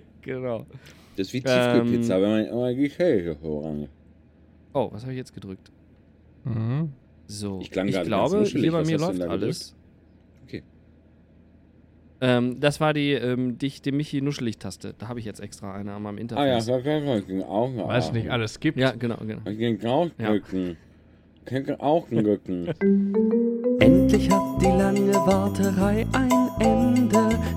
genau. Das ist wie Tiefkühlpizza, Ähm, wenn man immer die Käse voran. Oh, was habe ich jetzt gedrückt? Mhm. So, Ich klang ich glaube, hier bei mir läuft alles. Okay. Ähm, das war die, ähm, die, die Michi-Nuschelig-Taste. Da habe ich jetzt extra eine an meinem Ah ja, Interface. das kann ich auch noch. Was nicht alles gibt. ja, genau, genau. Ich kann auch Ja. drücken. Ich kann auch drücken. Endlich hat die lange Warterei ein.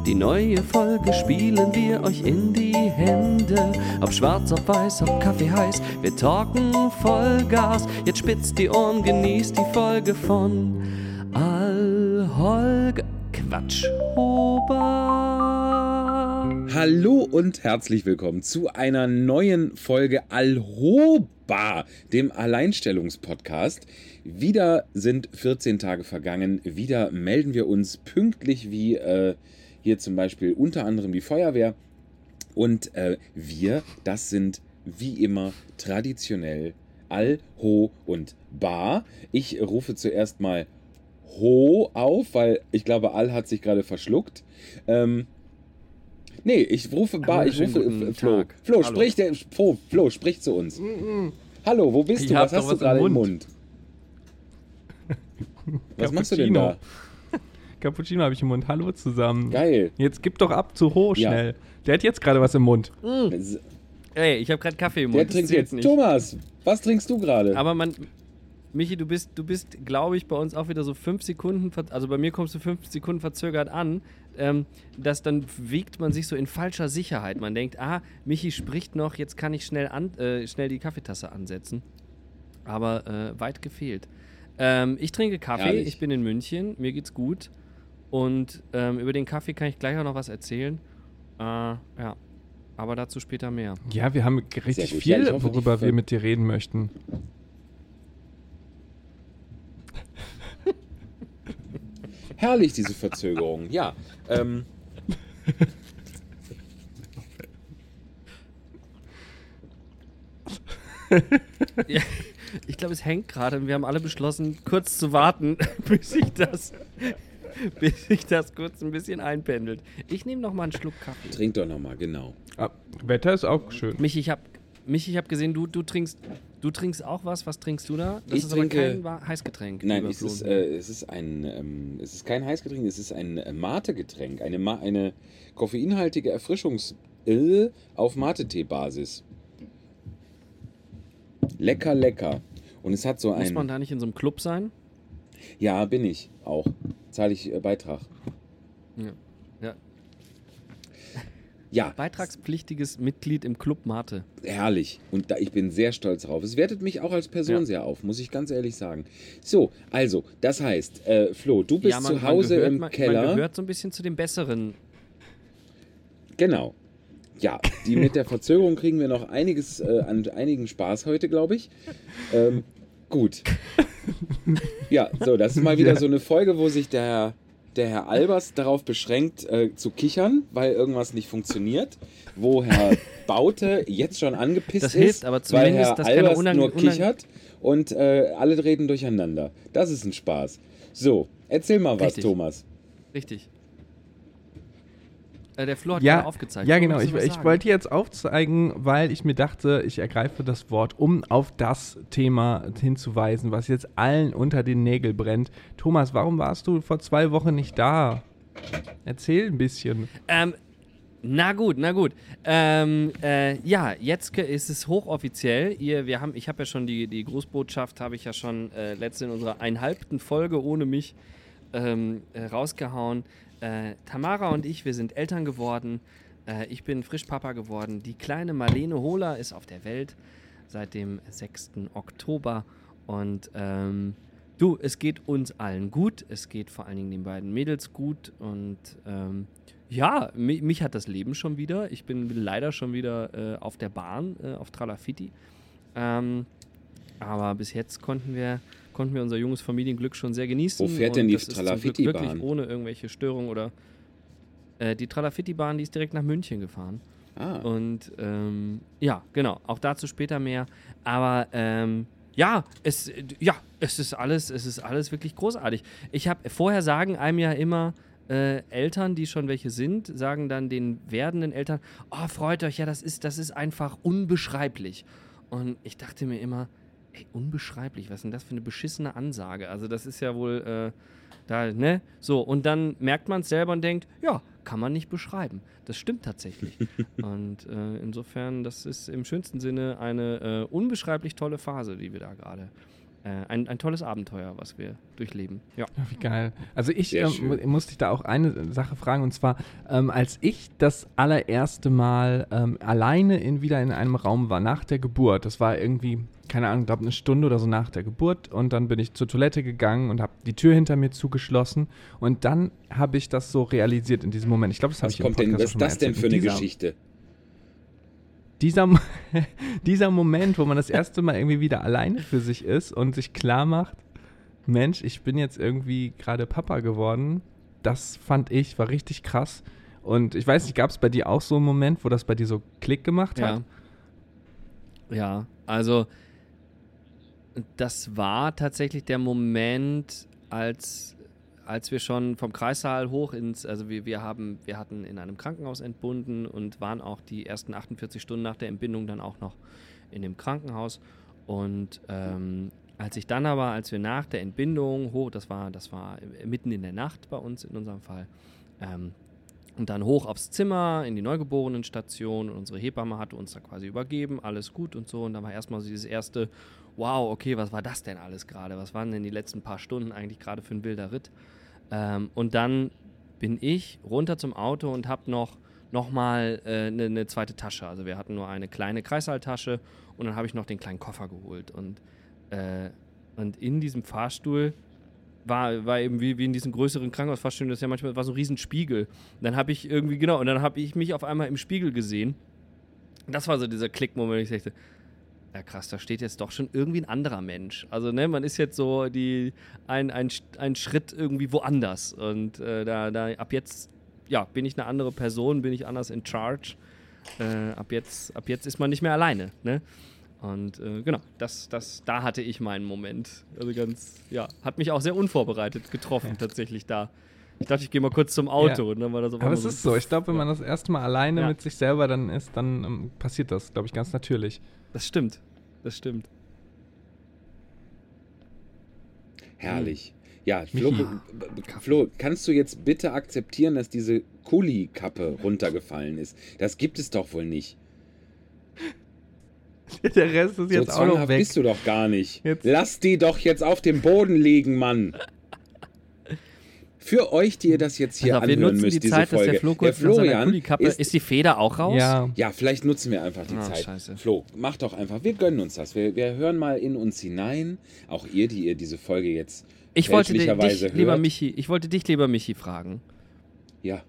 Die neue Folge spielen wir euch in die Hände. Ob schwarz, ob weiß, ob Kaffee heiß, wir talken Vollgas. Jetzt spitzt die Ohren, genießt die Folge von Allholge. Quatsch, Ober. Hallo und herzlich willkommen zu einer neuen Folge Alhoba, dem Alleinstellungspodcast. Wieder sind 14 Tage vergangen, wieder melden wir uns pünktlich wie äh, hier zum Beispiel unter anderem die Feuerwehr. Und äh, wir, das sind wie immer traditionell Al, Ho und Ba. Ich rufe zuerst mal Ho auf, weil ich glaube, Al hat sich gerade verschluckt. Ähm, nee, ich rufe Ba, ich Wunderschönen rufe äh, Flo. Tag. Flo, Hallo. sprich der, Flo, Flo, sprich zu uns. Hallo, wo bist Ich du? Was hast du im gerade im Mund. Mund? Was machst du denn da? Cappuccino. Habe ich im Mund. Hallo zusammen. Geil. Jetzt gib doch ab zu Ho Ja. schnell. Der hat jetzt gerade was im Mund. Ey, ich habe gerade Kaffee im Der Mund. das trinkt jetzt. nicht. Thomas, was trinkst du gerade? Aber man, Michi, du bist, du bist, glaube ich, bei uns auch wieder so fünf Sekunden, also bei mir kommst du fünf Sekunden verzögert an. Ähm, das dann wiegt man sich so in falscher Sicherheit. Man denkt, ah, Michi spricht noch, jetzt kann ich schnell, an, äh, schnell die Kaffeetasse ansetzen. Aber äh, weit gefehlt. Ähm, ich trinke Kaffee, Herrlich. ich bin in München, mir geht's gut. Und ähm, über den Kaffee kann ich gleich auch noch was erzählen. Äh, ja, aber dazu später mehr. Ja, wir haben richtig gut. viel, Ja, ich hoffe, worüber wir mit dir reden möchten. Herrlich, diese Verzögerung. Ja. Ähm, Ich glaube, es hängt gerade und wir haben alle beschlossen, kurz zu warten, bis sich das, bis sich das kurz ein bisschen einpendelt. Ich nehme noch mal einen Schluck Kaffee. trink doch nochmal, genau. Ah, Wetter ist auch schön. Michi, ich habe Michi, ich hab gesehen, du, du, trinkst, du trinkst auch was. Was trinkst du da? Das Ich ist aber trinke- kein Wa- Heißgetränk. Nein, es ist, äh, es ist ein, ähm, es ist kein Heißgetränk, es ist ein äh, Mate-Getränk, eine, Ma eine koffeinhaltige Erfrischungsöl auf Mate-Tee-Basis. Lecker, lecker. Und es hat so Muss ein, man da nicht in so einem Club sein? ja, bin ich auch. Zahle ich äh, Beitrag. Ja. ja. Ja, Beitragspflichtiges Mitglied im Club Mate. herrlich. Und da, ich bin sehr stolz drauf. Es wertet mich auch als Person Ja. sehr auf, muss ich ganz ehrlich sagen. So, also, das heißt, äh, Flo, du bist ja, man, zu Hause gehört, im man, Keller. Man gehört so ein bisschen zu den Besseren. Genau. Ja, die mit der Verzögerung kriegen wir noch einiges äh, an einigen Spaß heute, glaube ich. Ähm, gut. Ja, so, das ist mal wieder Ja. so eine Folge, wo sich der, der Herr Albers darauf beschränkt, äh, zu kichern, weil irgendwas nicht funktioniert. Wo Herr Baute jetzt schon angepisst Das ist, hilft aber weil zumindest, Herr dass keine Albers nur kichert und äh, alle reden durcheinander. Das ist ein Spaß. So, erzähl mal was, Richtig. Thomas. Richtig. Äh, der Flo hat Ja, gerade aufgezeigt. ja genau. Ich, ich wollte jetzt aufzeigen, weil ich mir dachte, ich ergreife das Wort, um auf das Thema hinzuweisen, was jetzt allen unter den Nägeln brennt. Thomas, warum warst du vor zwei Wochen nicht da? Erzähl ein bisschen. Ähm, na gut, na gut. Ähm, äh, ja, jetzt ist es hochoffiziell. Ihr, wir haben, ich habe ja schon die, die Grußbotschaft, habe ich ja schon äh, letzte in unserer einhalbten Folge ohne mich ähm, äh, rausgehauen. Äh, Tamara und ich, wir sind Eltern geworden. Äh, ich bin Frischpapa geworden. Die kleine Marlene Hohler ist auf der Welt seit dem 6. Oktober. Und ähm, du, es geht uns allen gut. Es geht vor allen Dingen den beiden Mädels gut. Und ähm, ja, mi mich hat das Leben schon wieder. Ich bin leider schon wieder äh, auf der Bahn, äh, auf Tralafiti. Ähm, aber bis jetzt konnten wir, konnten wir unser junges Familienglück schon sehr genießen. Wo fährt denn die Tralafiti-Bahn? Wirklich ohne irgendwelche Störungen oder. Äh, die Tralafiti-Bahn, die ist direkt nach München gefahren. Ah, Und ähm, ja, genau, auch dazu später mehr. Aber ähm, ja, es, ja, es ist alles, es ist alles wirklich großartig. Ich habe vorher sagen einem ja immer, äh, Eltern, die schon welche sind, sagen dann den werdenden Eltern, oh, freut euch, ja, das ist, das ist einfach unbeschreiblich. Und ich dachte mir immer, ey, unbeschreiblich, was ist denn das für eine beschissene Ansage? Also das ist ja wohl, äh, da, ne? So, und dann merkt man es selber und denkt, ja, kann man nicht beschreiben. Das stimmt tatsächlich. und äh, insofern, das ist im schönsten Sinne eine äh, unbeschreiblich tolle Phase, die wir da gerade äh, ein, ein tolles Abenteuer, was wir durchleben. Ja. ja wie geil. Also ich ähm, musste dich da auch eine Sache fragen und zwar, ähm, als ich das allererste Mal ähm, alleine in, wieder in einem Raum war, nach der Geburt, das war irgendwie, keine Ahnung, glaube eine Stunde oder so nach der Geburt und dann bin ich zur Toilette gegangen und habe die Tür hinter mir zugeschlossen und dann habe ich das so realisiert in diesem Moment. Ich glaube, das habe ich kommt im Podcast denn, Was ist das denn für eine Geschichte? dieser, dieser Moment, wo man das erste Mal irgendwie wieder alleine für sich ist und sich klar macht, Mensch, ich bin jetzt irgendwie gerade Papa geworden, das fand ich, war richtig krass. Und ich weiß nicht, gab es bei dir auch so einen Moment, wo das bei dir so Klick gemacht hat? Ja. Ja, also das war tatsächlich der Moment, als als wir schon vom Kreissaal hoch ins, also wir, wir haben, wir hatten in einem Krankenhaus entbunden und waren auch die ersten 48 Stunden nach der Entbindung dann auch noch in dem Krankenhaus. Und ähm, als ich dann aber, als wir nach der Entbindung hoch, das war, das war mitten in der Nacht bei uns in unserem Fall, ähm, und dann hoch aufs Zimmer in die Neugeborenenstation und unsere Hebamme hatte uns da quasi übergeben, alles gut und so. Und dann war erstmal so dieses erste, wow, okay, was war das denn alles gerade? Was waren denn die letzten paar Stunden eigentlich gerade für ein wilder Ritt? Ähm, und dann bin ich runter zum Auto und habe noch nochmal eine äh, ne, ne zweite Tasche. Also wir hatten nur eine kleine Kreißsaaltasche und dann habe ich noch den kleinen Koffer geholt. Und, äh, und in diesem Fahrstuhl war, war eben wie, wie in diesen größeren Krankenhausfahrstühlen, das ist ja manchmal war so ein Riesenspiegel. Und dann habe ich irgendwie, genau, und dann habe ich mich auf einmal im Spiegel gesehen. Das war so dieser Klick-Moment, ich dachte, ja krass, da steht jetzt doch schon irgendwie ein anderer Mensch. Also, ne, man ist jetzt so die, ein, ein, ein Schritt irgendwie woanders. Und äh, da, da, ab jetzt, ja, bin ich eine andere Person, bin ich anders in charge. Äh, ab, jetzt, ab jetzt ist man nicht mehr alleine, ne? Und äh, genau, das, das, da hatte ich meinen Moment. Also ganz, ja, hat mich auch sehr unvorbereitet getroffen, ja. tatsächlich da. Ich dachte, ich gehe mal kurz zum Auto ja. und dann war das Aber es so ist so, ich glaube, wenn man das erste Mal alleine ja. mit sich selber dann ist, dann ähm, passiert das, glaube ich, ganz natürlich. Das stimmt. Das stimmt. Herrlich. Ja, Flo, Flo, kannst du jetzt bitte akzeptieren, dass diese Kuli-Kappe runtergefallen ist? Das gibt es doch wohl nicht. Der Rest ist jetzt so auch noch weg. bist du doch gar nicht. Jetzt. Lass die doch jetzt auf dem Boden liegen, Mann. Für euch, die ihr das jetzt hier also, anhören müsst, die diese Zeit, Folge. der, Flo der Florian ist, ist, die Feder auch raus? Ja. ja, vielleicht nutzen wir einfach die oh, Zeit. Scheiße. Flo, mach doch einfach. Wir gönnen uns das. Wir, wir hören mal in uns hinein. Auch ihr, die ihr diese Folge jetzt ich wollte dich, hört. lieber Michi, ich wollte dich, lieber Michi, fragen. Ja.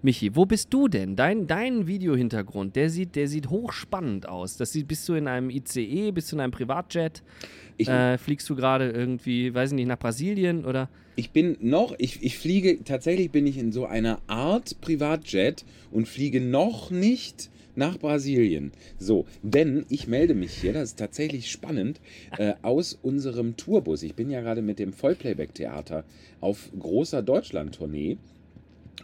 Michi, wo bist du denn? Dein, dein Videohintergrund, der sieht, der sieht hochspannend aus. Das sieht, bist du in einem ICE, bist du in einem Privatjet? Ich, äh, fliegst du gerade irgendwie, weiß ich nicht, nach Brasilien oder? Ich bin noch, ich, ich fliege, tatsächlich bin ich in so einer Art Privatjet und fliege noch nicht nach Brasilien. So, denn ich melde mich hier, das ist tatsächlich spannend, äh, aus unserem Tourbus. Ich bin ja gerade mit dem Vollplayback-Theater auf großer Deutschland-Tournee.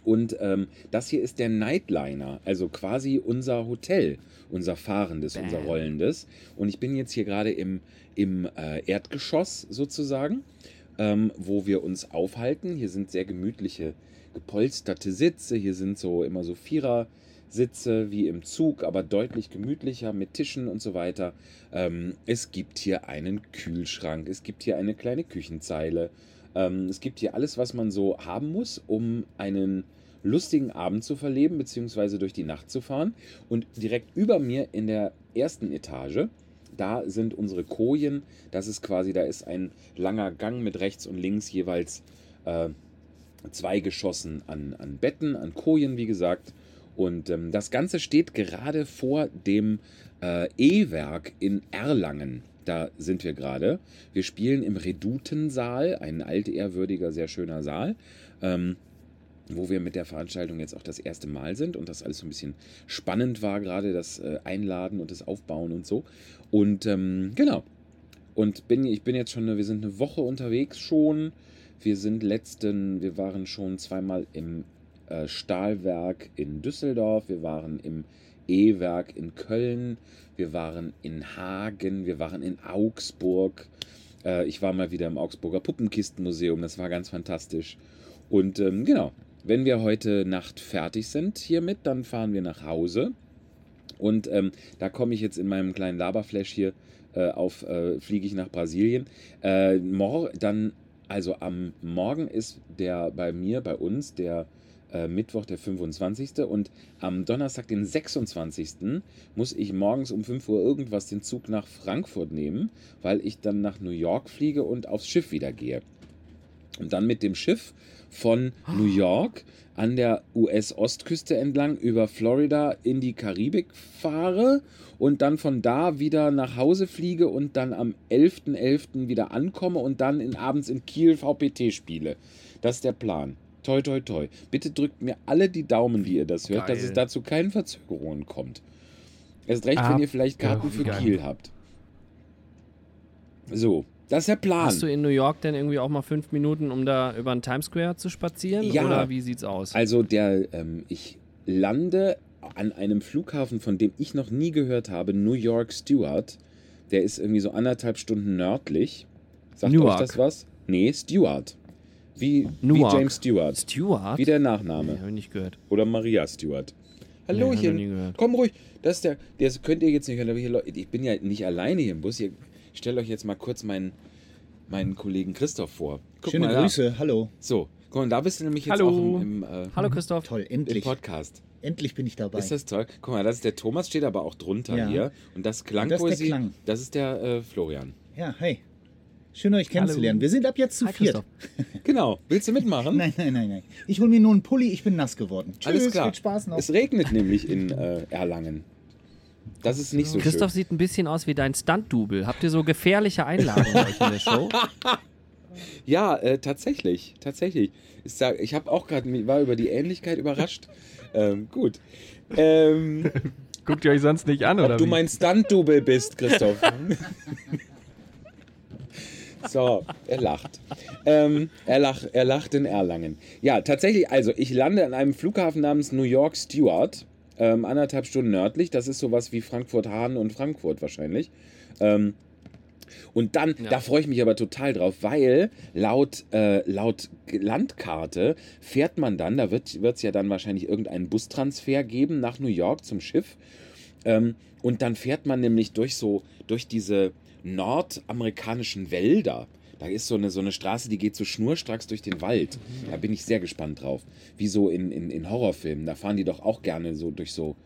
Und ähm, das hier ist der Nightliner, also quasi unser Hotel, unser fahrendes, Bam. unser rollendes. Und ich bin jetzt hier gerade im im äh, Erdgeschoss sozusagen, ähm, wo wir uns aufhalten. Hier sind sehr gemütliche, gepolsterte Sitze. Hier sind so immer so Vierer-Sitze wie im Zug, aber deutlich gemütlicher mit Tischen und so weiter. Ähm, es gibt hier einen Kühlschrank, es gibt hier eine kleine Küchenzeile. Ähm, es gibt hier alles, was man so haben muss, um einen lustigen Abend zu verleben, beziehungsweise durch die Nacht zu fahren. Und direkt über mir in der ersten Etage da sind unsere Kojen. Das ist quasi, da ist ein langer Gang mit rechts und links jeweils äh, zwei Geschossen an, an Betten, an Kojen, wie gesagt. Und ähm, das Ganze steht gerade vor dem äh, E-Werk in Erlangen. Da sind wir gerade. Wir spielen im Redutensaal, ein altehrwürdiger, sehr schöner Saal. Ähm, wo wir mit der Veranstaltung jetzt auch das erste Mal sind und das alles so ein bisschen spannend war, gerade das äh, Einladen und das Aufbauen und so. Und ähm, genau. Und bin, ich bin jetzt schon, wir sind eine Woche unterwegs schon, Wir sind letzten, wir waren schon zweimal im äh, Stahlwerk in Düsseldorf, wir waren im E-Werk in Köln, wir waren in Hagen, wir waren in Augsburg. Äh, ich war mal wieder im Augsburger Puppenkistenmuseum, das war ganz fantastisch. Und ähm, genau, wenn wir heute Nacht fertig sind hiermit, dann fahren wir nach Hause. Und ähm, da komme ich jetzt in meinem kleinen Laberflash hier äh, auf, äh, fliege ich nach Brasilien. Äh, dann, also am Morgen ist der bei mir, bei uns, der äh, Mittwoch, der 25. Und am Donnerstag, den 26. muss ich morgens um 5 Uhr irgendwas den Zug nach Frankfurt nehmen, weil ich dann nach New York fliege und aufs Schiff wieder gehe. Und dann mit dem Schiff von New York an der US-Ostküste entlang über Florida in die Karibik fahre und dann von da wieder nach Hause fliege und dann am 11.11. .11. wieder ankomme und dann in, abends in Kiel VPT spiele. Das ist der Plan. Toi, toi, toi. Bitte drückt mir alle die Daumen, wie ihr das hört, Geil. dass es dazu keinen Verzögerungen kommt. Erst recht, wenn ihr vielleicht Karten für Geil. Kiel habt. So, das ist der Plan. Hast du in New York denn irgendwie auch mal fünf Minuten, um da über den Times Square zu spazieren? Ja. Oder wie sieht's aus? Also der, ähm, ich lande an einem Flughafen, von dem ich noch nie gehört habe, New York Stewart. Der ist irgendwie so anderthalb Stunden nördlich. Sagt Newark. euch das was? Nee, Stewart. Wie, wie. James Stewart. Stewart? Wie der Nee, Nachname. hab ich nicht gehört. Oder Maria Stewart. Nee, Hallöchen. gehört. Komm ruhig. Das ist der. Das könnt ihr jetzt nicht hören, aber hier Leute, ich bin ja nicht alleine hier im Bus. Ihr, ich stelle euch jetzt mal kurz meinen, meinen Kollegen Christoph vor. Guck Schöne mal da. Grüße, hallo. So, guck mal, da bist du nämlich jetzt Hallo. auch im, im, äh, Hallo Christoph. Toll, im endlich. Podcast. Endlich bin ich dabei. Ist das toll? Guck mal, das ist der Thomas, steht aber auch drunter Ja. hier. Und das Und das ist der Klangpoesie, Klang. das ist der äh, Florian. ja, hey. Schön, euch kennenzulernen. Wir sind ab jetzt zu Hi, viert. Christoph. Genau. Willst du mitmachen? Nein, nein, nein, nein. Ich hole mir nur einen Pulli, ich bin nass geworden. Tschüss, Alles klar. viel Spaß noch. Es regnet nämlich in äh, Erlangen. Das ist nicht so Christoph schön. sieht ein bisschen aus wie dein Stunt-Double. Habt ihr so gefährliche Einladungen bei euch in der Show? Ja, äh, tatsächlich. Tatsächlich. Ich, sag- ich habe auch gerade, war über die Ähnlichkeit überrascht. ähm, gut. Ähm, Guckt ihr euch sonst nicht an, oder ob du wie? mein Stunt-Double bist, Christoph. So, er lacht. Ähm, er, lacht. er lacht in Erlangen. Ja, tatsächlich, also ich lande an einem Flughafen namens New York Stewart, ähm, anderthalb Stunden nördlich. Das ist sowas wie Frankfurt-Hahn und Frankfurt wahrscheinlich. Ähm, und dann, Ja. da freue ich mich aber total drauf, weil laut, äh, laut Landkarte fährt man dann, da wird es ja dann wahrscheinlich irgendeinen Bustransfer geben nach New York zum Schiff. Ähm, und dann fährt man nämlich durch so, durch diese nordamerikanischen Wälder. Da ist so eine, so eine Straße, die geht so schnurstracks durch den Wald. Da bin ich sehr gespannt drauf. Wie so in, in, in Horrorfilmen. Da fahren die doch auch gerne so durch so,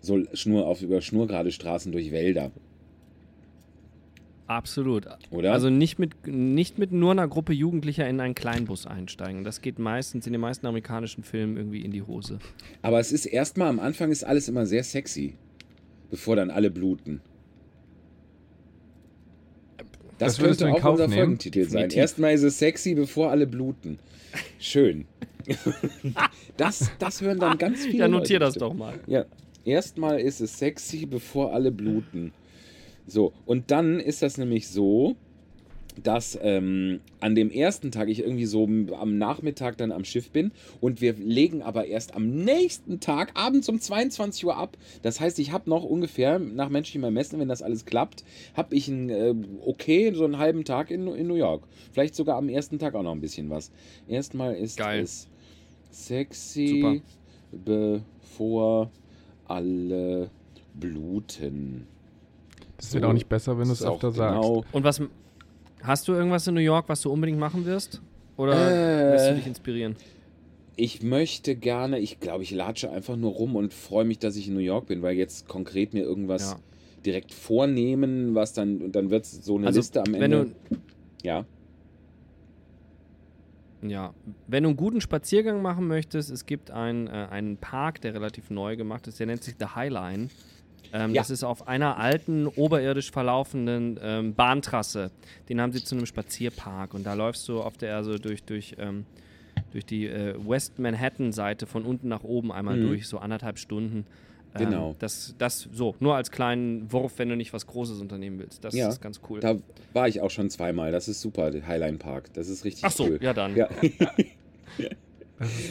so Schnur auf über schnurgerade Straßen durch Wälder. Absolut. Oder? Also nicht mit, nicht mit nur einer Gruppe Jugendlicher in einen Kleinbus einsteigen. Das geht meistens in den meisten amerikanischen Filmen irgendwie in die Hose. Aber es ist erstmal, am Anfang ist alles immer sehr sexy. Bevor dann alle bluten. Das, Das könnte auch unser nehmen? Folgentitel sein. Definitiv. Erstmal ist es sexy, bevor alle bluten. Schön. das, das hören dann ganz viele Ja, notier Leute das doch mal. Ja, erstmal ist es sexy, bevor alle bluten. So, und dann ist das nämlich so, dass ähm, an dem ersten Tag ich irgendwie so am Nachmittag dann am Schiff bin und wir legen aber erst am nächsten Tag abends um 22 Uhr ab. Das heißt, ich habe noch ungefähr nach menschlichem Ermessen, wenn das alles klappt, habe ich ein äh, okay, so einen halben Tag in, in New York. Vielleicht sogar am ersten Tag auch noch ein bisschen was. Erstmal ist Geil. es sexy, bevor alle bluten. Das wird So. auch nicht besser, wenn du es öfter auch sagst. genau- Und was hast du irgendwas in New York, was du unbedingt machen wirst? Oder Äh. lässt du dich inspirieren? Ich möchte gerne, ich glaube, ich latsche einfach nur rum und freue mich, dass ich in New York bin, weil jetzt konkret mir irgendwas Ja. direkt vornehmen, was dann, und dann wird es so eine Also, Liste am wenn Ende. du, ja. Ja, wenn du einen guten Spaziergang machen möchtest, es gibt einen, äh, einen Park, der relativ neu gemacht ist, der nennt sich The Highline. Ähm, Ja. Das ist auf einer alten, oberirdisch verlaufenden ähm, Bahntrasse. Den haben sie zu einem Spazierpark und da läufst du auf der, also durch, durch, ähm, durch die äh, West Manhattan-Seite von unten nach oben einmal Mhm. durch, so anderthalb Stunden. Ähm, Genau. Das, das so, nur als kleinen Wurf, wenn du nicht was Großes unternehmen willst. Das Ja, ist ganz cool. Da war ich auch schon zweimal. Das ist super, Highline Park. Das ist richtig Ach so, cool. ja dann. Ja.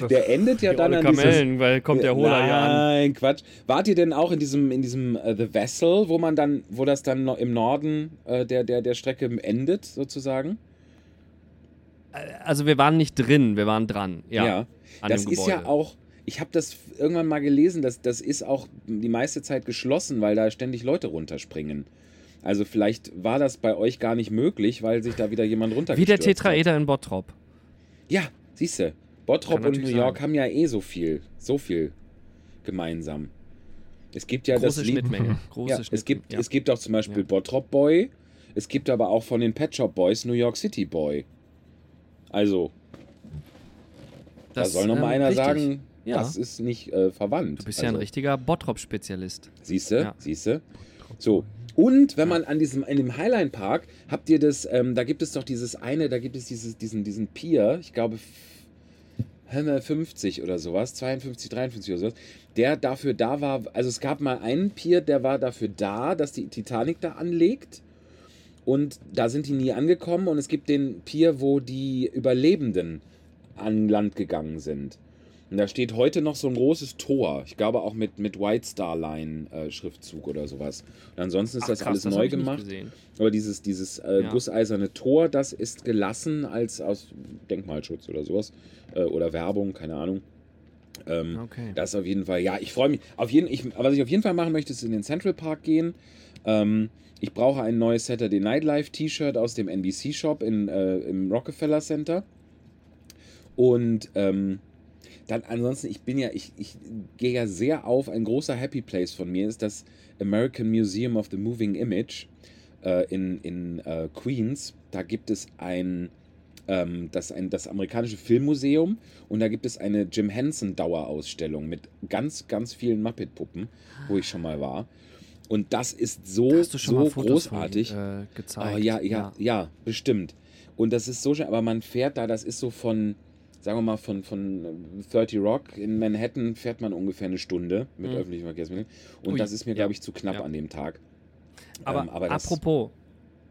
Der endet ja dann an dieses... Kamellen, weil kommt der Holer ja an. Nein, Quatsch. Wart ihr denn auch in diesem, in diesem äh, The Vessel, wo man dann, wo das dann noch im Norden äh, der, der, der Strecke endet, sozusagen? Also wir waren nicht drin, wir waren dran. Ja. an das dem ist ja auch, ich habe das irgendwann mal gelesen, dass das ist auch die meiste Zeit geschlossen, weil da ständig Leute runterspringen. Also vielleicht war das bei euch gar nicht möglich, weil sich da wieder jemand Wie runtergestürzt der hat. Tetraeder in Bottrop. Ja, siehst du. Bottrop Kann und New York sein. haben ja eh so viel, so viel gemeinsam. Es gibt ja Große das Lied, Schnittmenge. Große ja, Schnittmenge. es gibt, ja. es gibt auch zum Beispiel Ja. Bottrop Boy. Es gibt aber auch von den Pet Shop Boys New York City Boy. Also, da Das, soll noch mal ähm, einer richtig. sagen, Ja. das ist nicht äh, verwandt. Du bist ja ein richtiger Bottrop-Spezialist. Siehst du, Ja. siehst du. So. Und wenn man an diesem, in dem Highline Park, habt ihr das, ähm, da gibt es doch dieses eine, da gibt es dieses, diesen, diesen Pier, ich glaube 50 oder sowas, 52, 53 oder sowas, der dafür da war, also es gab mal einen Pier, der war dafür da, dass die Titanic da anlegt. Und da sind die nie angekommen. Und es gibt den Pier, wo die Überlebenden an Land gegangen sind. Und da steht heute noch so ein großes Tor. Ich glaube auch mit, mit White Star Line äh, Schriftzug oder sowas. Und ansonsten ist Ach, das krass, alles das neu gemacht. Aber dieses, dieses äh, Ja. gusseiserne Tor, das ist gelassen als aus Denkmalschutz oder sowas. Äh, oder Werbung, keine Ahnung. Ähm, Okay. Das auf jeden Fall, ja, ich freue mich. Auf jeden, ich, was ich auf jeden Fall machen möchte, ist in den Central Park gehen. Ähm, ich brauche ein neues Saturday Night Live T-Shirt aus dem NBC Shop in, äh, im Rockefeller Center. Und ähm, dann ansonsten, ich bin ja, ich, ich gehe ja sehr auf, ein großer Happy Place von mir ist das American Museum of the Moving Image äh, in, in äh, Queens. Da gibt es ein, ähm, das, ein, das amerikanische Filmmuseum und da gibt es eine Jim Henson Dauerausstellung mit ganz, ganz vielen Muppet-Puppen, wo ich schon mal war. Und das ist so, Da hast du schon so mal Fotos großartig. Von, äh, gezeigt. Oh, ja, ja, ja, bestimmt. Und das ist so schön, aber man fährt da, das ist so von, sagen wir mal, von, von 30 Rock in Manhattan fährt man ungefähr eine Stunde mit Mhm. öffentlichen Verkehrsmitteln. Und Ui, das ist mir, ja, glaube ich, zu knapp ja. an dem Tag. Aber, Ähm, aber das- apropos,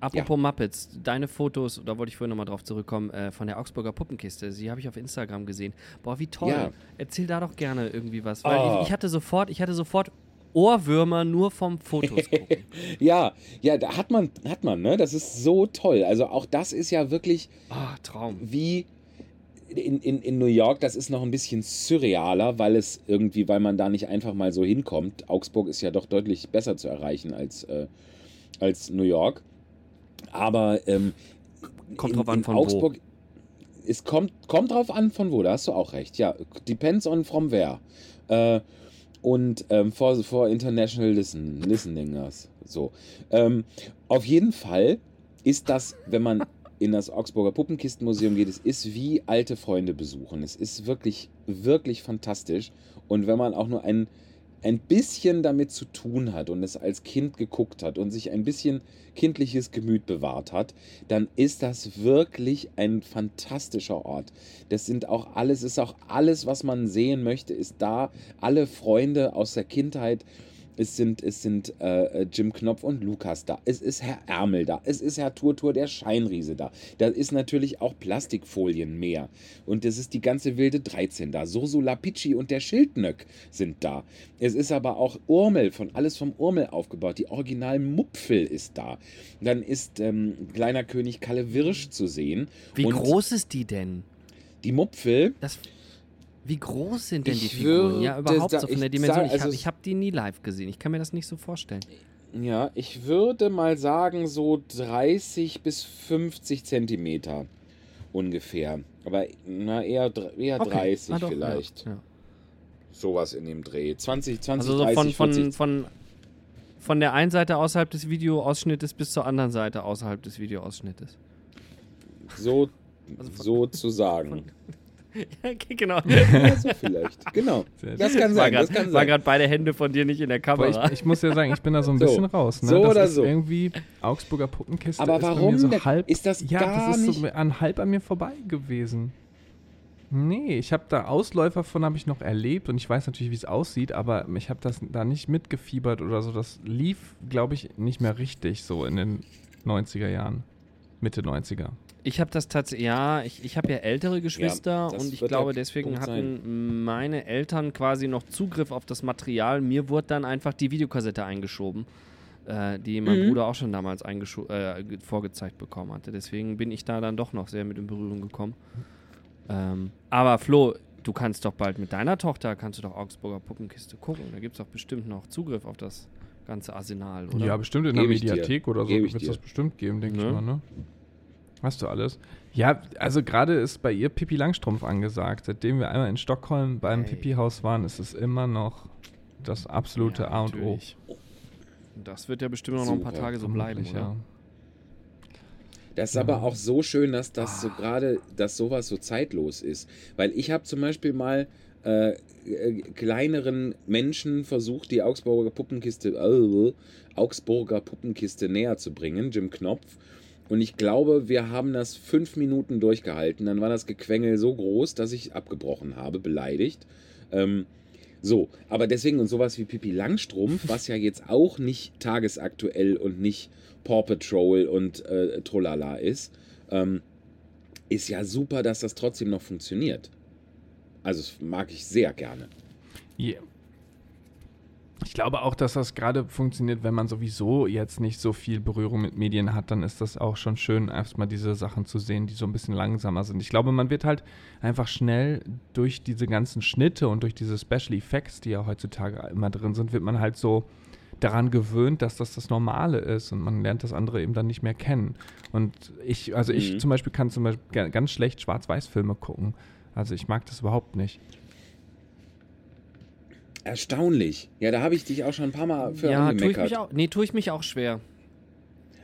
apropos Muppets, deine Fotos, da wollte ich vorhin nochmal drauf zurückkommen, äh, von der Augsburger Puppenkiste, die habe ich auf Instagram gesehen. Boah, wie toll. Ja. Erzähl da doch gerne irgendwie was. Weil Oh. ich, ich hatte sofort, ich hatte sofort Ohrwürmer nur vom Fotos gucken. Ja, ja, da hat man, hat man, ne? Das ist so toll. Also auch das ist ja wirklich Ah, Traum. wie in, in, in New York, das ist noch ein bisschen surrealer, weil es irgendwie, weil man da nicht einfach mal so hinkommt. Augsburg ist ja doch deutlich besser zu erreichen als, äh, als New York. Aber ähm, Kommt in, drauf an, von wo. Augsburg, Es kommt, kommt drauf an, von wo, da hast du auch recht. Ja, depends on from where. Äh, und ähm, for, for international listen, listeningers. So. Ähm, auf jeden Fall ist das, wenn man in das Augsburger Puppenkistenmuseum geht, es ist wie alte Freunde besuchen. Es ist wirklich, wirklich fantastisch. Und wenn man auch nur ein, ein bisschen damit zu tun hat und es als Kind geguckt hat und sich ein bisschen kindliches Gemüt bewahrt hat, dann ist das wirklich ein fantastischer Ort. Das sind auch alles, ist auch alles, was man sehen möchte, ist da. Alle Freunde aus der Kindheit. Es sind, es sind äh, Jim Knopf und Lukas da. Es ist Herr Ärmel da. Es ist Herr Turtur, der Scheinriese da. Da ist natürlich auch Plastikfolien mehr. Und es ist die ganze wilde 13 da. Soso Lapicci und der Schildnöck sind da. Es ist aber auch Urmel, von alles vom Urmel aufgebaut. Die Original Mupfel ist da. Dann ist ähm, kleiner König Kalle Wirsch zu sehen. Wie groß ist die denn? Die Mupfel, Das, wie groß sind denn die Ich Figuren? Ja, überhaupt sa- so von der Dimension. sag- Ich also habe ich hab die nie live gesehen. Ich kann mir das nicht so vorstellen. ja, ich würde mal sagen, so 30 bis 50 Zentimeter ungefähr. Aber na, eher, eher 30 Ah, doch, vielleicht. Ja, ja. Sowas in dem Dreh. 20, 20, Also so 30, von, von, 40. von, von der einen Seite außerhalb des Videoausschnittes bis zur anderen Seite außerhalb des Videoausschnittes. So, Also von- so zu sagen. Ja, genau. Ja, so vielleicht. Genau. Das kann sein. war Das kann gerade sein. gerade beide Hände von dir nicht in der Kamera. ich, ich muss ja sagen, ich bin da so ein So. bisschen raus. Ne? So das oder ist so. irgendwie Augsburger Puppenkiste. Aber ist bei warum Mir so denn? halb, Ist das ja, gar das ist nicht- so an halb an mir vorbei gewesen. Nee, ich habe da Ausläufer von habe ich noch erlebt und ich weiß natürlich, wie es aussieht, aber ich habe das da nicht mitgefiebert oder so. Das lief, glaube ich, nicht mehr richtig so in den 90er Jahren. Mitte 90er. Ich habe das tatsächlich, ja, ich, ich habe ja ältere Geschwister das und ich glaube, deswegen Punkt hatten meine Eltern quasi noch Zugriff auf das Material. Mir wurde dann einfach die Videokassette eingeschoben, äh, die mein Mhm. Bruder auch schon damals äh, ge- vorgezeigt bekommen hatte. Deswegen bin ich da dann doch noch sehr mit in Berührung gekommen. Ähm, aber Flo, du kannst doch bald mit deiner Tochter, kannst du doch Augsburger Puppenkiste gucken. Da gibt es doch bestimmt noch Zugriff auf das ganze Arsenal, oder? Ja, bestimmt in der ich dir. Mediathek oder so wird es das bestimmt geben, denke Ne? ich mal, ne? Hast du alles? Ja, also gerade ist bei ihr Pippi Langstrumpf angesagt. Seitdem wir einmal in Stockholm beim Ey. Pipi-Haus waren, ist es immer noch das absolute Ja, A und O. Das wird ja bestimmt noch ein paar Tage so bleiben, oder? Das ist aber auch so schön, dass das so gerade, dass sowas so zeitlos ist. Weil ich habe zum Beispiel mal äh, äh, kleineren Menschen versucht, die Augsburger Puppenkiste, äh, Augsburger Puppenkiste näher zu bringen, Jim Knopf. Und ich glaube, wir haben das fünf Minuten durchgehalten. Dann war das Gequengel so groß, dass ich abgebrochen habe, beleidigt. Ähm, so, aber deswegen und sowas wie Pippi Langstrumpf, was ja jetzt auch nicht tagesaktuell und nicht Paw Patrol und äh, Trolala ist, ähm, ist ja super, dass das trotzdem noch funktioniert. Also das mag ich sehr gerne. Ja. Ich glaube auch, dass das gerade funktioniert, wenn man sowieso jetzt nicht so viel Berührung mit Medien hat, dann ist das auch schon schön, erstmal diese Sachen zu sehen, die so ein bisschen langsamer sind. Ich glaube, man wird halt einfach schnell durch diese ganzen Schnitte und durch diese Special Effects, die ja heutzutage immer drin sind, wird man halt so daran gewöhnt, dass das das Normale ist und man lernt das andere eben dann nicht mehr kennen. Und ich, also ich Mhm. zum Beispiel kann zum Beispiel ga- ganz schlecht Schwarz-Weiß-Filme gucken. Also ich mag das überhaupt nicht. Erstaunlich. Ja, da habe ich dich auch schon ein paar Mal für ja, tue ich angemeckert. mich auch. Nee, tue ich mich auch schwer.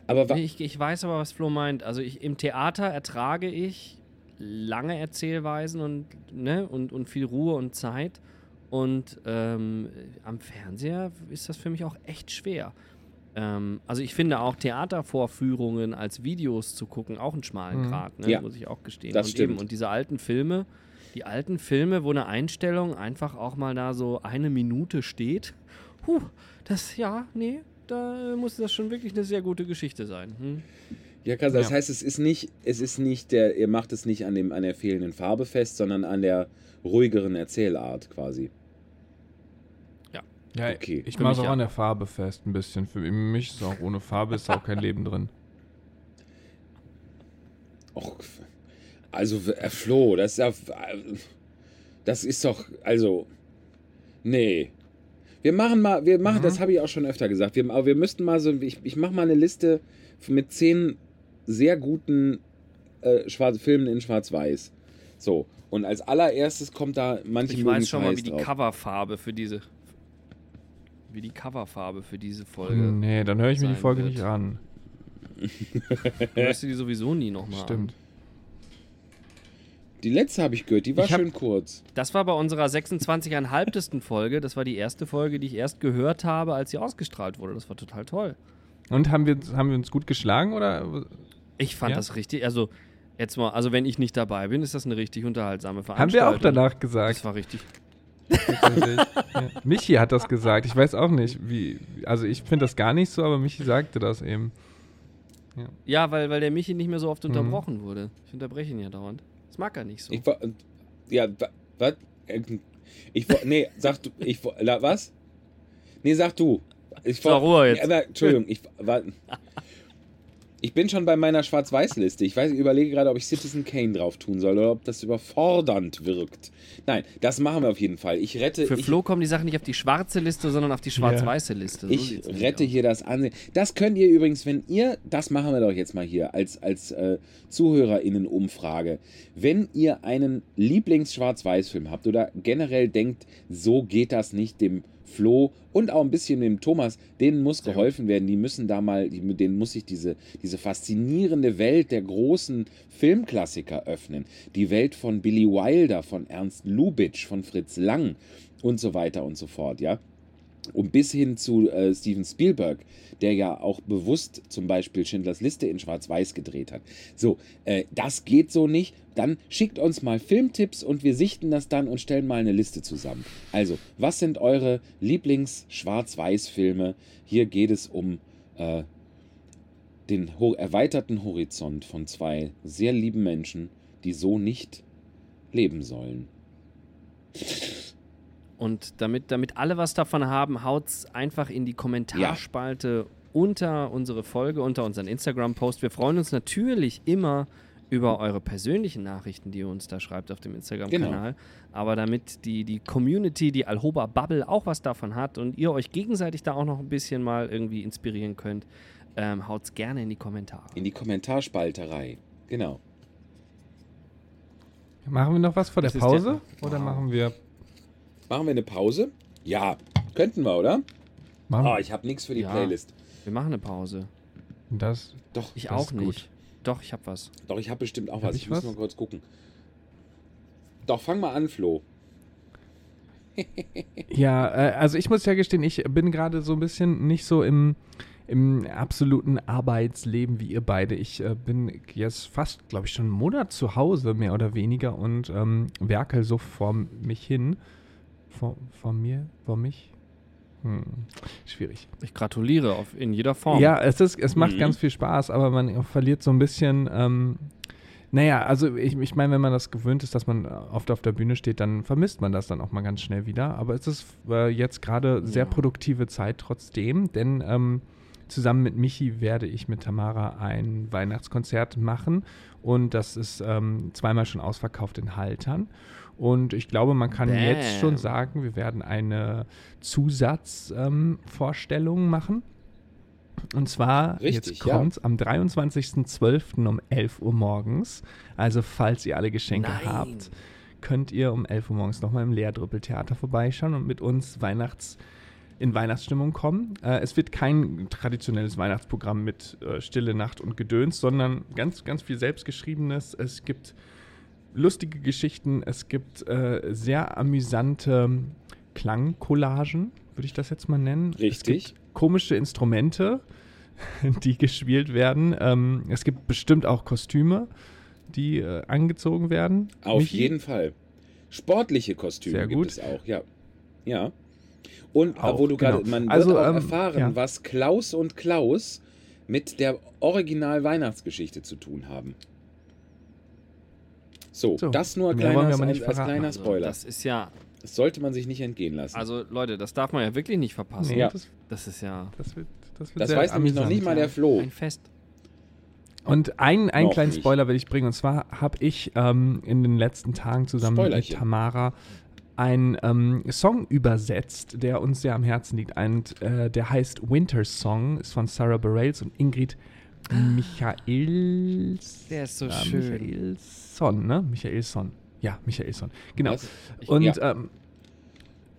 Aber Nee, ich, ich weiß aber, was Flo meint. Also ich, im Theater ertrage ich lange Erzählweisen und, ne, und, und viel Ruhe und Zeit. Und ähm, am Fernseher ist das für mich auch echt schwer. Ähm, also ich finde auch Theatervorführungen als Videos zu gucken auch einen schmalen Mhm. Grad, ne, Ja, muss ich auch gestehen. das und, stimmt. und diese alten Filme, die alten Filme, wo eine Einstellung einfach auch mal da so eine Minute steht, huh, das, ja, nee, da muss das schon wirklich eine sehr gute Geschichte sein. Hm? Ja, krass. Das Ja. heißt, es ist nicht, es ist nicht der, ihr macht es nicht an, dem, an der fehlenden Farbe fest, sondern an der ruhigeren Erzählart quasi. Ja, Okay. ich mache es auch ja. an der Farbe fest ein bisschen. Für mich ist auch ohne Farbe ist auch kein Leben drin. Och, also äh, Flo, das ist ja, das ist doch, also, nee. Wir machen mal, wir machen, Mhm. das habe ich auch schon öfter gesagt, wir, aber wir müssten mal so, ich, ich mache mal eine Liste mit zehn sehr guten äh, Schwarz, Filmen in Schwarz-Weiß. So, und als allererstes kommt da manche Ich weiß schon mal, wie die drauf. Coverfarbe für diese wie die Coverfarbe für diese Folge. Nee, dann höre ich mir die Folge wird. nicht an. Du hörst dir die sowieso nie nochmal Stimmt. Die letzte habe ich gehört, die war hab- schön kurz. Das war bei unserer 26,5. Folge. Das war die erste Folge, die ich erst gehört habe, als sie ausgestrahlt wurde. Das war total toll. Und haben wir, haben wir uns gut geschlagen oder? Ich fand Ja? das richtig, also jetzt mal, also wenn ich nicht dabei bin, ist das eine richtig unterhaltsame Haben Veranstaltung. wir auch danach gesagt. Das war richtig. ja. Michi hat das gesagt. Ich weiß auch nicht, wie. Also ich finde das gar nicht so, aber Michi sagte das eben. Ja, weil, weil der Michi nicht mehr so oft Mhm. unterbrochen wurde. Ich unterbreche ihn ja dauernd. Das mag er nicht so. Ich war, ja, wa- was? Ich, nee, sag du, ich, was? Nee, sag du. Ich Sag Ruhe jetzt. Nee, aber, Entschuldigung, ich, war, ich bin schon bei meiner Schwarz-Weiß-Liste. Ich weiß, ich überlege gerade, ob ich Citizen Kane drauf tun soll oder ob das überfordernd wirkt. Nein, das machen wir auf jeden Fall. Ich rette, Für ich, Flo kommen die Sachen nicht auf die schwarze Liste, sondern auf die schwarz-weiße Liste. So ich rette hier das Ansehen. Das könnt ihr übrigens, wenn ihr, das machen wir doch jetzt mal hier als, als äh, ZuhörerInnen-Umfrage. Wenn ihr einen Lieblings-Schwarz-Weiß-Film habt oder generell denkt, so geht das nicht dem Flo und auch ein bisschen dem Thomas, denen muss Sehr geholfen werden. Die müssen da mal, denen muss sich diese, diese faszinierende Welt der großen Filmklassiker öffnen. Die Welt von Billy Wilder, von Ernst Lubitsch, von Fritz Lang und so weiter und so fort, ja Und bis hin zu äh, Steven Spielberg, der ja auch bewusst zum Beispiel Schindlers Liste in Schwarz-Weiß gedreht hat. So, äh, das geht so nicht. Dann schickt uns mal Filmtipps und wir sichten das dann und stellen mal eine Liste zusammen. Also, was sind eure Lieblings-Schwarz-Weiß-Filme? Hier geht es um äh, den ho erweiterten Horizont von zwei sehr lieben Menschen, die so nicht leben sollen. Und damit, damit alle was davon haben, haut's einfach in die Kommentarspalte unter unsere Folge, unter unseren Instagram-Post. Wir freuen uns natürlich immer über eure persönlichen Nachrichten, die ihr uns da schreibt auf dem Instagram-Kanal. Genau. Aber damit die, die Community, die Alhoba-Bubble auch was davon hat und ihr euch gegenseitig da auch noch ein bisschen mal irgendwie inspirieren könnt, ähm, haut's gerne in die Kommentare. In die Kommentarspalterei. Genau. Machen wir noch was vor der Das ist Pause? der- Oder Wow. machen wir. Machen wir eine Pause? Ja, könnten wir, oder? Machen Oh, ich habe nichts für die Ja. Playlist. Wir machen eine Pause. das? Doch, Ich Das auch ist nicht. gut. Doch, ich habe was. doch, ich habe bestimmt auch Hab was. ich Ich muss mal kurz gucken. Doch, fang mal an, Flo. Ja, äh, also ich muss ja gestehen, ich bin gerade so ein bisschen nicht so im, im absoluten Arbeitsleben wie ihr beide. Ich äh, bin jetzt fast, glaube ich, schon einen Monat zu Hause, mehr oder weniger, und ähm, werkel so vor mich hin. Vor, vor mir? Vor mich? Hm, schwierig. Ich gratuliere auf, in jeder Form. Ja, es, ist, es macht Mhm. ganz viel Spaß, aber man verliert so ein bisschen. Ähm, naja, also ich, ich meine, wenn man das gewöhnt ist, dass man oft auf der Bühne steht, dann vermisst man das dann auch mal ganz schnell wieder. Aber es ist äh, jetzt gerade sehr Ja. produktive Zeit trotzdem, denn ähm, zusammen mit Michi werde ich mit Tamara ein Weihnachtskonzert machen und das ist ähm, zweimal schon ausverkauft in Haltern. Und ich glaube, man kann jetzt schon Bam. sagen, wir werden eine Zusatzvorstellung ähm, machen. Und zwar, Richtig, jetzt ja. kommt am 23.12. um 11 Uhr morgens. Also, falls ihr alle Geschenke Nein. habt, könnt ihr um 11 Uhr morgens nochmal im Leerdrüppel-Theater vorbeischauen und mit uns Weihnachts in Weihnachtsstimmung kommen. Äh, es wird kein traditionelles Weihnachtsprogramm mit äh, Stille Nacht und Gedöns, sondern ganz, ganz viel selbstgeschriebenes. Es gibt lustige Geschichten, es gibt äh, sehr amüsante Klangcollagen, würde ich das jetzt mal nennen. Richtig. gibt komische Instrumente, die gespielt werden. Ähm, es gibt bestimmt auch Kostüme, die äh, angezogen werden. Auf Michi? jeden Fall. Sportliche Kostüme Sehr gibt gut. es auch, ja. Ja. Und Auch, wo du gerade, genau. man Also, wird auch ähm, erfahren, ja. was Klaus und Klaus mit der Original-Weihnachtsgeschichte zu tun haben. So, So, das nur kleiner, als, nicht als verraten. kleiner Also, Spoiler. Das ist ja, Das sollte man sich nicht entgehen lassen. also Leute, das darf man ja wirklich nicht verpassen. Nee, Ja. das, Das ist ja das wird, das wird das sehr weiß nämlich noch nicht mal der Flo. ein Fest. Und ein, einen Noch kleinen nicht. Spoiler will ich bringen. Und zwar habe ich ähm, in den letzten Tagen zusammen mit. Tamara einen ähm, Song übersetzt, der uns sehr am Herzen liegt. Und, äh, der heißt Winter Song, ist von Sarah Bareilles und Ingrid Michaels. Der ist so äh, schön. Michaelson, ne? Michaelson. Ja, Michaelson. Genau. Ich- Und, ja. ähm,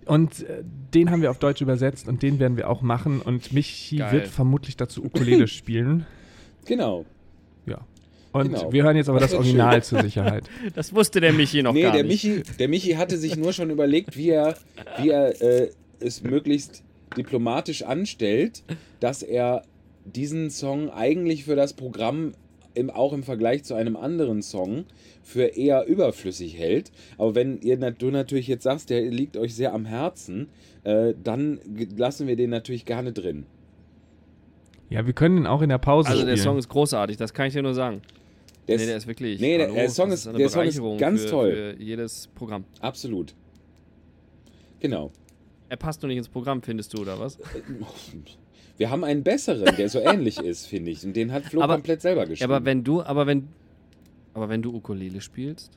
und äh, den haben wir auf Deutsch übersetzt und den werden wir auch machen. Und Michi Geil. wird vermutlich dazu Ukulele spielen. Genau. Ja. Und Genau. wir hören jetzt aber Das das Original zur Sicherheit. Das wusste der Michi noch nee, gar der nicht. Michi, der Michi hatte sich nur schon überlegt, wie er, wie er äh, es möglichst diplomatisch anstellt, dass er diesen Song eigentlich für das Programm im, auch im Vergleich zu einem anderen Song für eher überflüssig hält. Aber wenn ihr du natürlich jetzt sagst, der liegt euch sehr am Herzen, äh, dann lassen wir den natürlich gerne drin. Ja, wir können ihn auch in der Pause Also spielen. der Song ist großartig, das kann ich dir nur sagen. Der nee, ist der ist wirklich. Nee, der- hallo, der Song ist- eine der Song ist Bereicherung ganz für, toll. Für jedes Programm. absolut. Genau. Er passt nur nicht ins Programm, findest du, oder was? Wir haben einen besseren, der so ähnlich ist, finde ich. Und den hat Flo Aber- komplett selber Ja, geschrieben. aber wenn du, aber wenn, aber wenn du Ukulele spielst,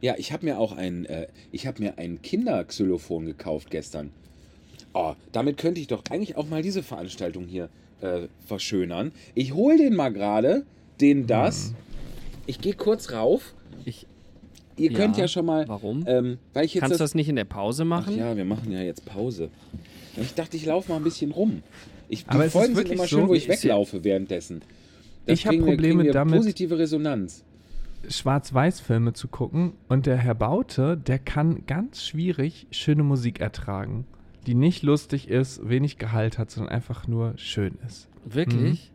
Ja, ich habe mir auch ein, äh, ich habe mir ein Kinderxylophon gekauft gestern. Oh, damit könnte ich doch eigentlich auch mal diese Veranstaltung hier äh, verschönern. Ich hol den mal gerade, den das. Ich gehe kurz rauf. ich, Ihr Ja, könnt ja schon mal, warum? ähm, weil ich jetzt kannst du das, das nicht in der Pause Ach machen? ja, wir machen ja jetzt Pause. Ich dachte, ich laufe mal ein bisschen rum. Ich, die Aber es ist Folgen sind wirklich immer so, schön, wo ich weglaufe währenddessen. Das Ich hab kriegen wir- Probleme wir damit- Positive Resonanz. Schwarz-Weiß-Filme zu gucken und der Herr Baute, der kann ganz schwierig schöne Musik ertragen. die nicht lustig ist, wenig Gehalt hat, sondern einfach nur schön ist. Wirklich?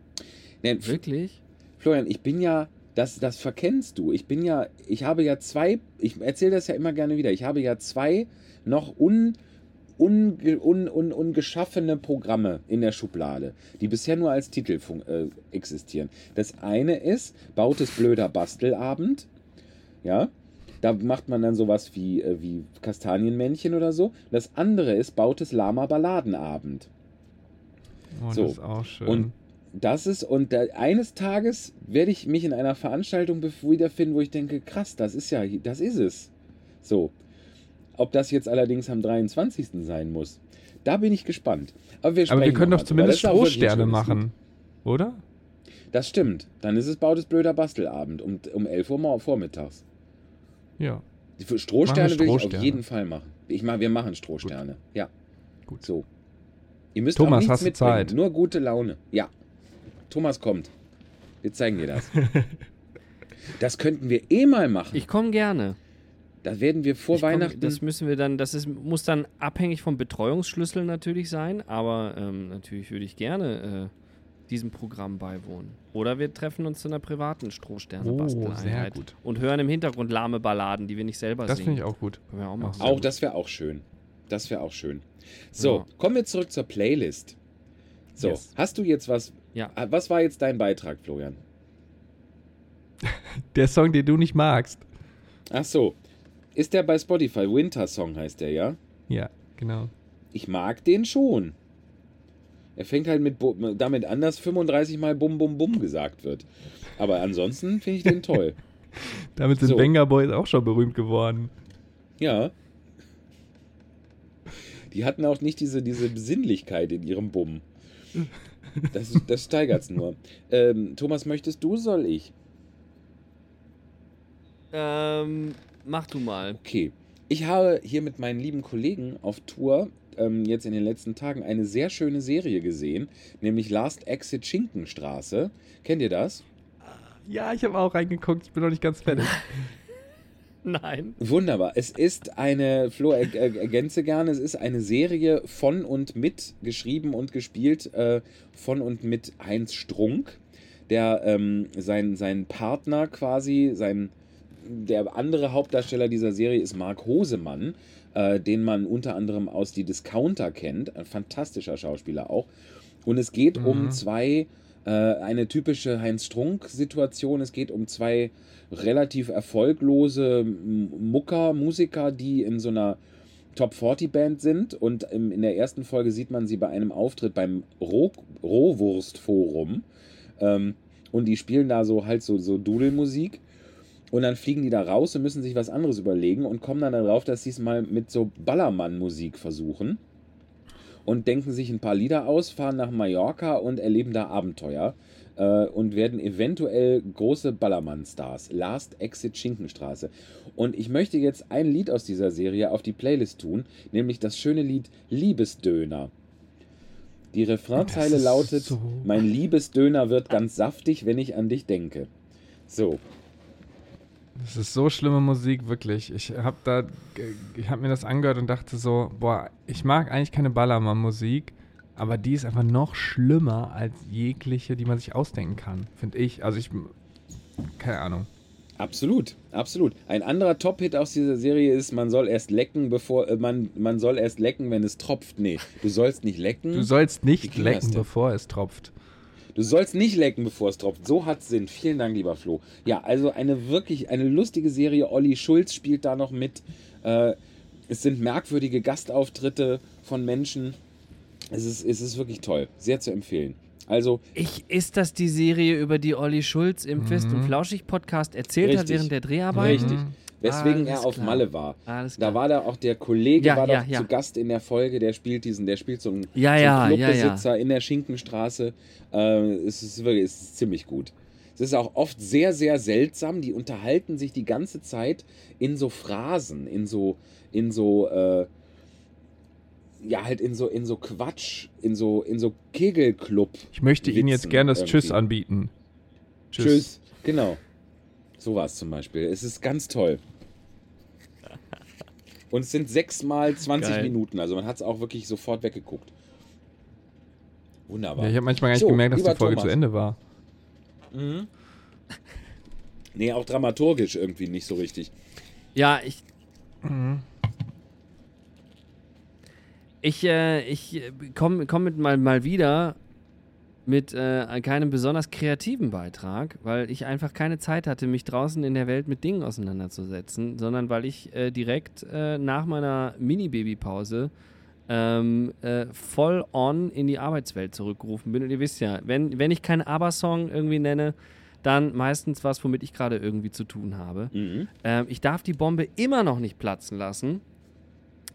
Nee, Wirklich? Florian, ich bin ja, das, das verkennst du. Ich bin ja, ich habe ja zwei, ich erzähle das ja immer gerne wieder, ich habe ja zwei noch un, un, un, un, ungeschaffene Programme in der Schublade, die bisher nur als Titel äh, existieren. Das eine ist Bautes blöder Bastelabend. Ja, da macht man dann sowas wie, äh, wie Kastanienmännchen oder so. Das andere ist Bautes Lama Balladenabend. Oh, So. das ist auch schön. Und das ist, und da, eines Tages werde ich mich in einer Veranstaltung wiederfinden, wo ich denke, krass, das ist ja, das ist es. So. Ob das jetzt allerdings am 23. sein muss, da bin ich gespannt. Aber wir, Aber wir können doch zumindest Strohsterne machen, oder? Das stimmt. Dann ist es Bautes blöder Bastelabend um, um 11 Uhr vormittags. Ja. Für Strohsterne wir will ich auf Strohsterne. jeden Fall machen. Ich mach, wir machen Strohsterne. Ja. Gut. So. Ihr müsst Thomas, auch nichts hast du mitbringen, Zeit? Nur gute Laune. Ja. Thomas kommt. Wir zeigen dir das. das könnten wir eh mal machen. Ich komme gerne. Da werden wir vor Ich komm- Weihnachten. Das müssen wir dann, das ist, muss dann abhängig vom Betreuungsschlüssel natürlich sein, aber ähm, natürlich würde ich gerne äh, diesem Programm beiwohnen. Oder wir treffen uns zu einer privaten strohsterne Oh, basteleinheit sehr gut. Und hören im Hintergrund lahme Balladen, die wir nicht selber Das singen. finde ich auch gut. Können wir auch machen. auch das wäre auch schön. Das wäre auch schön. So, Ja. kommen wir zurück zur Playlist. So, Yes. hast du jetzt was? Ja. Ah, Was war jetzt dein Beitrag, Florian? Der Song, den du nicht magst. Ach so. Ist der bei Spotify? Winter Song heißt der, ja? Ja, genau. Ich mag den schon. Er fängt halt mit damit an, dass 35 Mal Bum Bum Bum gesagt wird. Aber ansonsten finde ich den toll. Damit sind So. Venga Boys auch schon berühmt geworden. Ja. Die hatten auch nicht diese, diese Besinnlichkeit in ihrem Bumm. Das, das steigert es nur. Ähm, Thomas, möchtest du, soll ich? Ähm, mach du mal. Okay. Ich habe hier mit meinen lieben Kollegen auf Tour ähm, jetzt in den letzten Tagen eine sehr schöne Serie gesehen, nämlich Last Exit Schinkenstraße. Kennt ihr das? Ja, ich habe auch reingeguckt. Ich bin noch nicht ganz fertig. Nein. Wunderbar. Es ist eine, Flo, er, er, ergänze gerne, es ist eine Serie von und mit, geschrieben und gespielt äh, von und mit Heinz Strunk, der ähm, sein, sein Partner quasi, sein, der andere Hauptdarsteller dieser Serie ist Marc Hosemann, äh, den man unter anderem aus Die Discounter kennt, ein fantastischer Schauspieler auch. Und es geht um Mhm. zwei, äh, eine typische Heinz Strunk-Situation, es geht um zwei relativ erfolglose Mucker, Musiker, die in so einer Top 40 Band sind. Und in der ersten Folge sieht man sie bei einem Auftritt beim Roh Rohwurstforum. Ähm, und die spielen da so halt so, so Dudelmusik und dann fliegen die da raus und müssen sich was anderes überlegen und kommen dann darauf, dass sie es mal mit so Ballermann-Musik versuchen und denken sich ein paar Lieder aus, fahren nach Mallorca und erleben da Abenteuer äh, und werden eventuell große Ballermann-Stars. Last Exit Schinkenstraße. Und ich möchte jetzt ein Lied aus dieser Serie auf die Playlist tun, nämlich das schöne Lied Liebesdöner. Die Refrainzeile lautet: so- Mein Liebesdöner wird ganz saftig, wenn ich an dich denke. So, Das ist so schlimme Musik, wirklich. Ich habe da, ich habe mir das angehört und dachte so, boah, ich mag eigentlich keine Ballermann-Musik, aber die ist einfach noch schlimmer als jegliche, die man sich ausdenken kann, finde ich. Also ich, keine Ahnung. Absolut, absolut. Ein anderer Top-Hit aus dieser Serie ist, man soll erst lecken, bevor äh, man, man soll erst lecken, wenn es tropft. Nee, du sollst nicht lecken. Du sollst nicht lecken, bevor es tropft. Du sollst nicht lecken, bevor es tropft. So hat's Sinn. Vielen Dank, lieber Flo. Ja, also eine wirklich, eine lustige Serie. Olli Schulz spielt da noch mit. Äh, es sind merkwürdige Gastauftritte von Menschen. Es ist, es ist wirklich toll. Sehr zu empfehlen. Also, Ich, ist das die Serie, über die Olli Schulz im Fest- und Flauschig-Podcast erzählt hat Richtig. während der Dreharbeiten? richtig. Weswegen Alles er auf klar. Malle war. Alles Da war da auch der Kollege, Ja, war ja, doch ja. zu Gast in der Folge, der spielt diesen, der spielt so einen, Ja, so ja, einen ja, ja. Clubbesitzer in der Schinkenstraße. Äh, es ist wirklich, es ist ziemlich gut. Es ist auch oft sehr, sehr seltsam. Die unterhalten sich die ganze Zeit in so Phrasen, in so, in so, äh, ja, halt in so, in so Quatsch, in so, in so Kegelclub. Ich möchte Ihnen jetzt gerne das Tschüss anbieten. Tschüss. Genau. So war es zum Beispiel. Es ist ganz toll. Und es sind sechs mal 20 Geil. Minuten. Also man hat es auch wirklich sofort weggeguckt. Wunderbar. Ja, ich habe manchmal gar nicht So, gemerkt, dass die Folge Thomas. zu Ende war. Nee, auch dramaturgisch irgendwie nicht so richtig. Ja, ich. Ich, äh, ich komme komm mit mal, mal wieder mit äh, keinem besonders kreativen Beitrag, weil ich einfach keine Zeit hatte, mich draußen in der Welt mit Dingen auseinanderzusetzen, sondern weil ich äh, direkt äh, nach meiner Mini-Baby-Pause ähm, äh, voll on in die Arbeitswelt zurückgerufen bin. Und ihr wisst ja, wenn, wenn ich keinen Aber-Song irgendwie nenne, dann meistens was, womit ich gerade irgendwie zu tun habe. Mhm. Ähm, ich darf die Bombe immer noch nicht platzen lassen.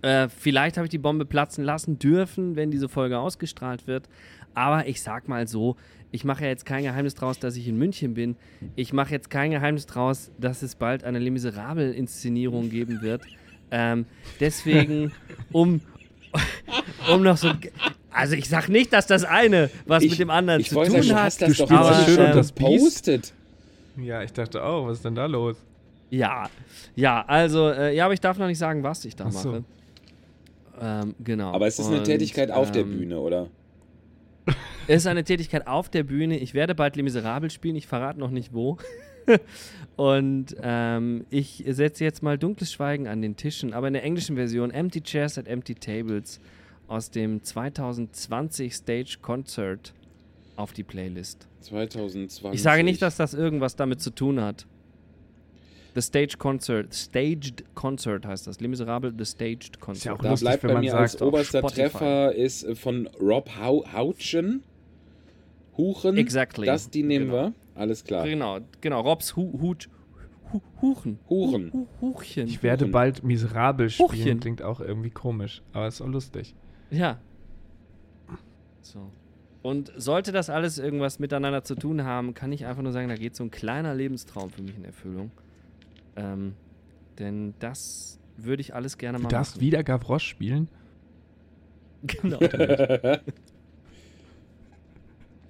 Äh, vielleicht habe ich die Bombe platzen lassen dürfen, wenn diese Folge ausgestrahlt wird. Aber ich sag mal so, ich mache ja jetzt kein Geheimnis draus, dass ich in München bin. Ich mache jetzt kein Geheimnis draus, dass es bald eine Les Miserables-Inszenierung geben wird. Ähm, deswegen, um, um noch so. Also ich sag nicht, dass das eine was mit dem anderen ich zu wollte tun sagen, du hat. hast das doch aber, jetzt schon ähm, gepostet. Ja, ich dachte auch, was ist denn da los? Ja, ja, also, äh, ja, aber ich darf noch nicht sagen, was ich da so. mache. Ähm, genau. Aber es ist eine Und, Tätigkeit auf der ähm, Bühne, oder? Es ist eine Tätigkeit auf der Bühne. Ich werde bald Les Miserables spielen, ich verrate noch nicht wo. Und ähm, ich setze jetzt mal dunkles Schweigen an den Tischen, aber in der englischen Version Empty Chairs at Empty Tables aus dem 2020 Stage Concert auf die Playlist. 2020. Ich sage nicht, dass das irgendwas damit zu tun hat. The Stage Concert, Staged Concert heißt das. Les Miserables, The Staged Concert. ja auch Da lustig, bleibt wenn bei man mir als oberster Spotify. Treffer ist von Rob Houchen. Huchen. Exactly. Das, die nehmen Genau. wir. Alles klar. Genau, genau. Robs Hu Hut. Hu Huchen. Huchen. Hu Huchen. Ich werde Huchen. bald miserabel spielen, Huchen. klingt auch irgendwie komisch, aber ist auch lustig. Ja. So. Und sollte das alles irgendwas miteinander zu tun haben, kann ich einfach nur sagen, da geht so ein kleiner Lebenstraum für mich in Erfüllung. Ähm, denn das würde ich alles gerne Du mal darfst machen. wieder Gavroche spielen? Genau.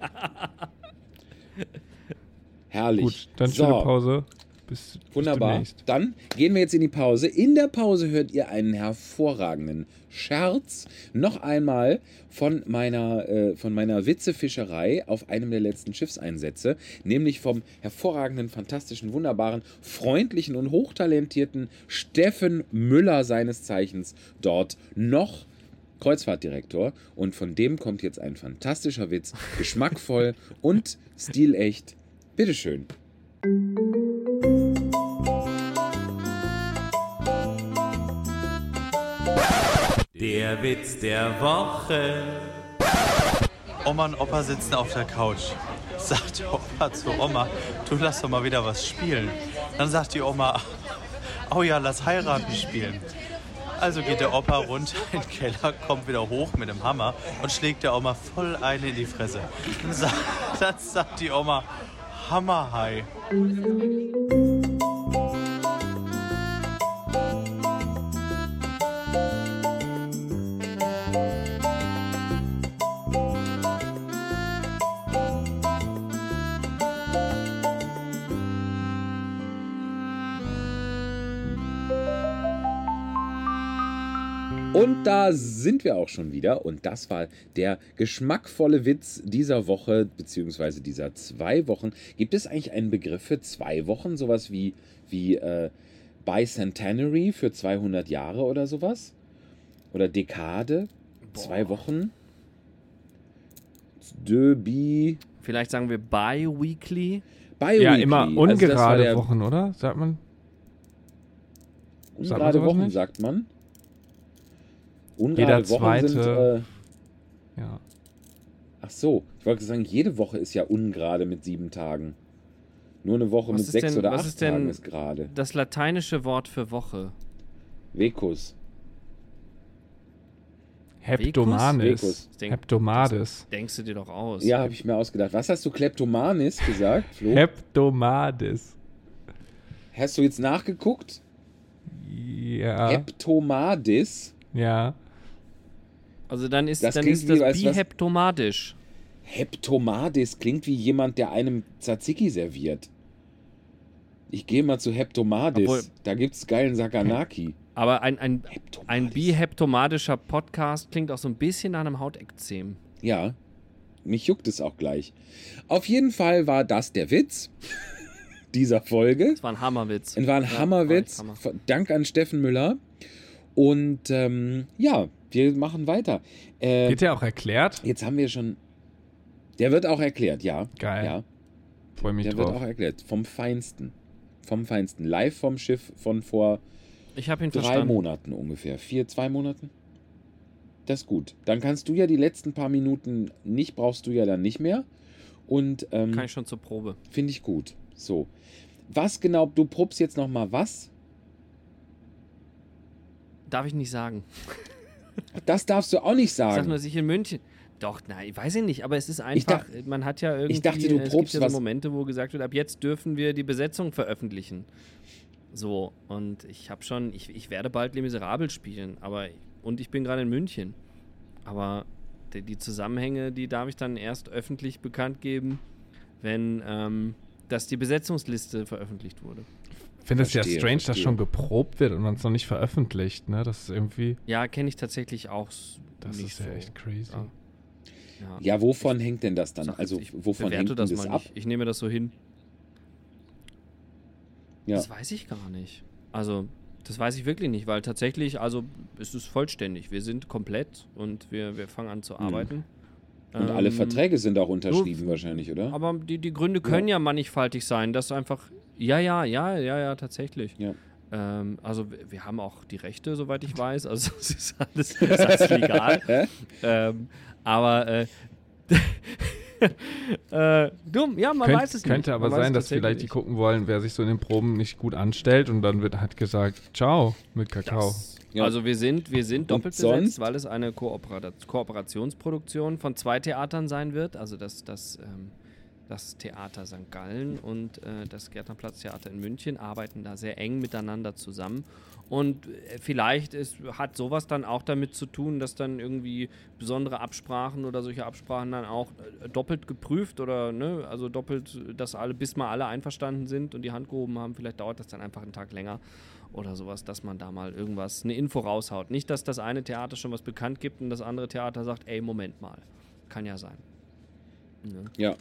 Herrlich. Gut, dann so, schöne Pause. Bis, bis Wunderbar. demnächst. Dann gehen wir jetzt in die Pause. In der Pause hört ihr einen hervorragenden Scherz. Noch einmal von meiner, äh, von meiner Witzefischerei auf einem der letzten Schiffseinsätze. Nämlich vom hervorragenden, fantastischen, wunderbaren, freundlichen und hochtalentierten Steffen Müller seines Zeichens dort noch. Kreuzfahrtdirektor und von dem kommt jetzt ein fantastischer Witz, geschmackvoll und stilecht. Bitteschön. Der Witz der Woche. Oma und Opa sitzen auf der Couch. Sagt der Opa zu Oma, du lass doch mal wieder was spielen. Dann sagt die Oma, oh ja, lass heiraten spielen. Also geht der Opa runter in den Keller, kommt wieder hoch mit dem Hammer und schlägt der Oma voll eine in die Fresse. Dann sagt, die Oma, Hammerhai. Und da sind wir auch schon wieder. Und das war der geschmackvolle Witz dieser Woche, beziehungsweise dieser zwei Wochen. Gibt es eigentlich einen Begriff für zwei Wochen? Sowas wie, wie äh, Bicentenary für 200 Jahre oder sowas? Oder Dekade? Zwei Wochen? De bi. Vielleicht sagen wir bi-weekly. Bi-weekly. Ja, immer Also ungerade der Wochen, oder? Sagt man? sagt man Ungerade Wochen, nicht? sagt man. Ungerade Jeder Wochen sind. zweite- Äh, Ja. Ach so, ich wollte sagen, jede Woche ist ja ungerade mit sieben Tagen. Nur eine Woche Was mit ist sechs denn- oder acht ist denn- Tagen ist gerade. Das lateinische Wort für Woche. Vekus. Heptomanis. Vekus. Ich denk- Heptomades. Denkst du dir doch aus. Ja, habe ich mir ausgedacht. Was hast du Kleptomanis gesagt, Flo? Heptomades. hast du jetzt nachgeguckt? Ja. Heptomadis. ja. Also dann ist, Das dann ist das biheptomadisch. Heptomadis klingt wie jemand, der einem Tzatziki serviert. Ich gehe mal zu Heptomadis. Obwohl- da gibt's geilen Sakanaki. Aber ein, ein, ein biheptomatischer Podcast klingt auch so ein bisschen nach einem Hautekzem. Ja, mich juckt es auch gleich. Auf jeden Fall war das der Witz dieser Folge. Das war ein Hammerwitz. Es war ein Ja, Hammerwitz. Hammer. Dank an Steffen Müller. Und ähm, ja, wir machen weiter. Äh, Wird ja auch erklärt? jetzt haben wir schon. Der wird auch erklärt, ja. Geil. Ja, Freue mich der wird drauf. auch erklärt. Vom Feinsten. Vom Feinsten. Live vom Schiff von vor Ich habe ihn drei verstanden. Monaten ungefähr. Vier, zwei Monaten? Das ist gut. Dann kannst du ja die letzten paar Minuten nicht, brauchst du ja dann nicht mehr. Und ähm, Kann ich schon zur Probe. finde ich gut. So. Was genau, du probst jetzt nochmal was? Darf ich nicht sagen. Das darfst du auch nicht Ich sag sagen. nur, dass ich in München. Doch, nein, weiß ich nicht, aber es ist einfach, man hat ja irgendwie, dachte, du es gibt probst ja so Momente, wo gesagt wird, ab jetzt dürfen wir die Besetzung veröffentlichen. So, und ich habe schon, ich, ich werde bald Les Miserables spielen, aber, und ich bin gerade in München. Aber die, die Zusammenhänge, die darf ich dann erst öffentlich bekannt geben, wenn, ähm, dass die Besetzungsliste veröffentlicht wurde. Ich finde es ja Verstehe, strange, dass verstehe. schon geprobt wird und man es noch nicht veröffentlicht, ne? Das ist irgendwie, Ja, kenne ich tatsächlich auch das nicht ist ja so. echt crazy. Ja. Ja. Ja, wovon hängt denn das dann? Also, ich wovon hängt denn das das mal ab? nicht. Ich nehme das so hin. Ja. Das weiß ich gar nicht. Also, das weiß ich wirklich nicht, weil tatsächlich, also, es ist vollständig. Wir sind komplett und wir, wir fangen an zu arbeiten. Mhm. Und alle Ähm, Verträge sind auch unterschrieben wahrscheinlich, oder? Aber die, die Gründe können ja. mannigfaltig sein, dass einfach. Ja, ja, ja, ja, ja, tatsächlich. Ja. Ähm, also, wir, wir haben auch die Rechte, soweit ich weiß. Also, es ist alles, es ist alles legal. ähm, aber. Äh, äh, dumm, ja, man Könnt, weiß es nicht. könnte aber Man sein, dass vielleicht die gucken wollen, wer sich so in den Proben nicht gut anstellt und dann wird halt gesagt, ciao mit Kakao. Das, Ja. Also wir sind, wir sind doppelt sonst? besetzt, weil es eine Koopera Kooperationsproduktion von zwei Theatern sein wird. Also das, das, ähm, das Theater St. Gallen und äh, das Gärtnerplatztheater in München arbeiten da sehr eng miteinander zusammen. Und äh, vielleicht ist, hat sowas dann auch damit zu tun, dass dann irgendwie besondere Absprachen oder solche Absprachen dann auch äh, doppelt geprüft oder ne, also doppelt, dass alle, bis mal alle einverstanden sind und die Hand gehoben haben, vielleicht dauert das dann einfach einen Tag länger oder sowas, dass man da mal irgendwas, eine Info raushaut. Nicht, dass das eine Theater schon was bekannt gibt und das andere Theater sagt, ey, Moment mal. Kann ja sein. Ne? Ja.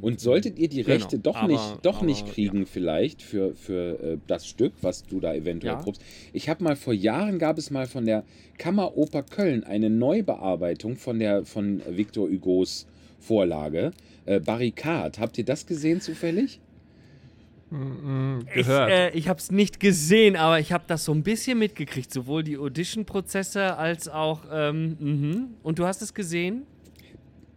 Und solltet ihr die Genau, Rechte doch aber- nicht, doch aber, nicht kriegen, vielleicht für, für äh, das Stück, was du da eventuell Ja. probst. Ich habe mal vor Jahren gab es mal von der Kammeroper Köln eine Neubearbeitung von der von Victor Hugos Vorlage. Äh, Barricade. Habt ihr das gesehen zufällig? Mm, Ich, gehört. äh, ich habe es nicht gesehen, aber ich habe das so ein bisschen mitgekriegt, sowohl die Audition-Prozesse als auch. Ähm, mhm. Und du hast es gesehen?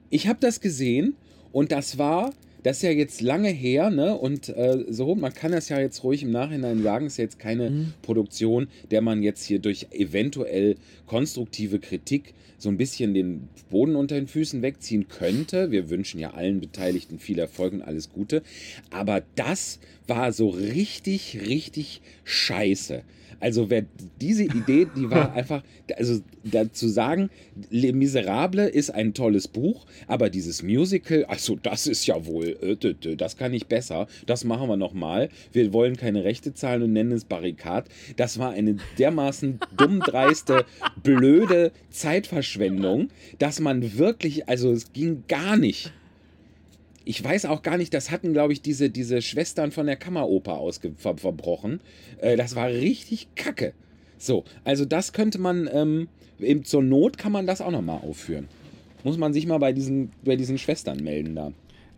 Ich habe das gesehen und das war, das ist ja jetzt lange her, ne? Und äh, so, man kann das ja jetzt ruhig im Nachhinein sagen, ist ja jetzt keine Mhm. Produktion, der man jetzt hier durch eventuell konstruktive Kritik so ein bisschen den Boden unter den Füßen wegziehen könnte. Wir wünschen ja allen Beteiligten viel Erfolg und alles Gute. Aber das war so richtig, richtig scheiße. Also wer diese Idee, die war einfach, also dazu sagen, Les Miserables ist ein tolles Buch, aber dieses Musical, also das ist ja wohl, äh, das kann ich besser, das machen wir nochmal. Wir wollen keine Rechte zahlen und nennen es Barrikad. Das war eine dermaßen dummdreiste, blöde Zeitverschwendung, dass man wirklich, also es ging gar nicht. Ich weiß auch gar nicht, das hatten, glaube ich, diese, diese Schwestern von der Kammeroper ausge ver verbrochen. Äh, das war richtig kacke. So, also das könnte man, ähm, eben zur Not kann man das auch nochmal aufführen. Muss man sich mal bei diesen, bei diesen Schwestern melden da.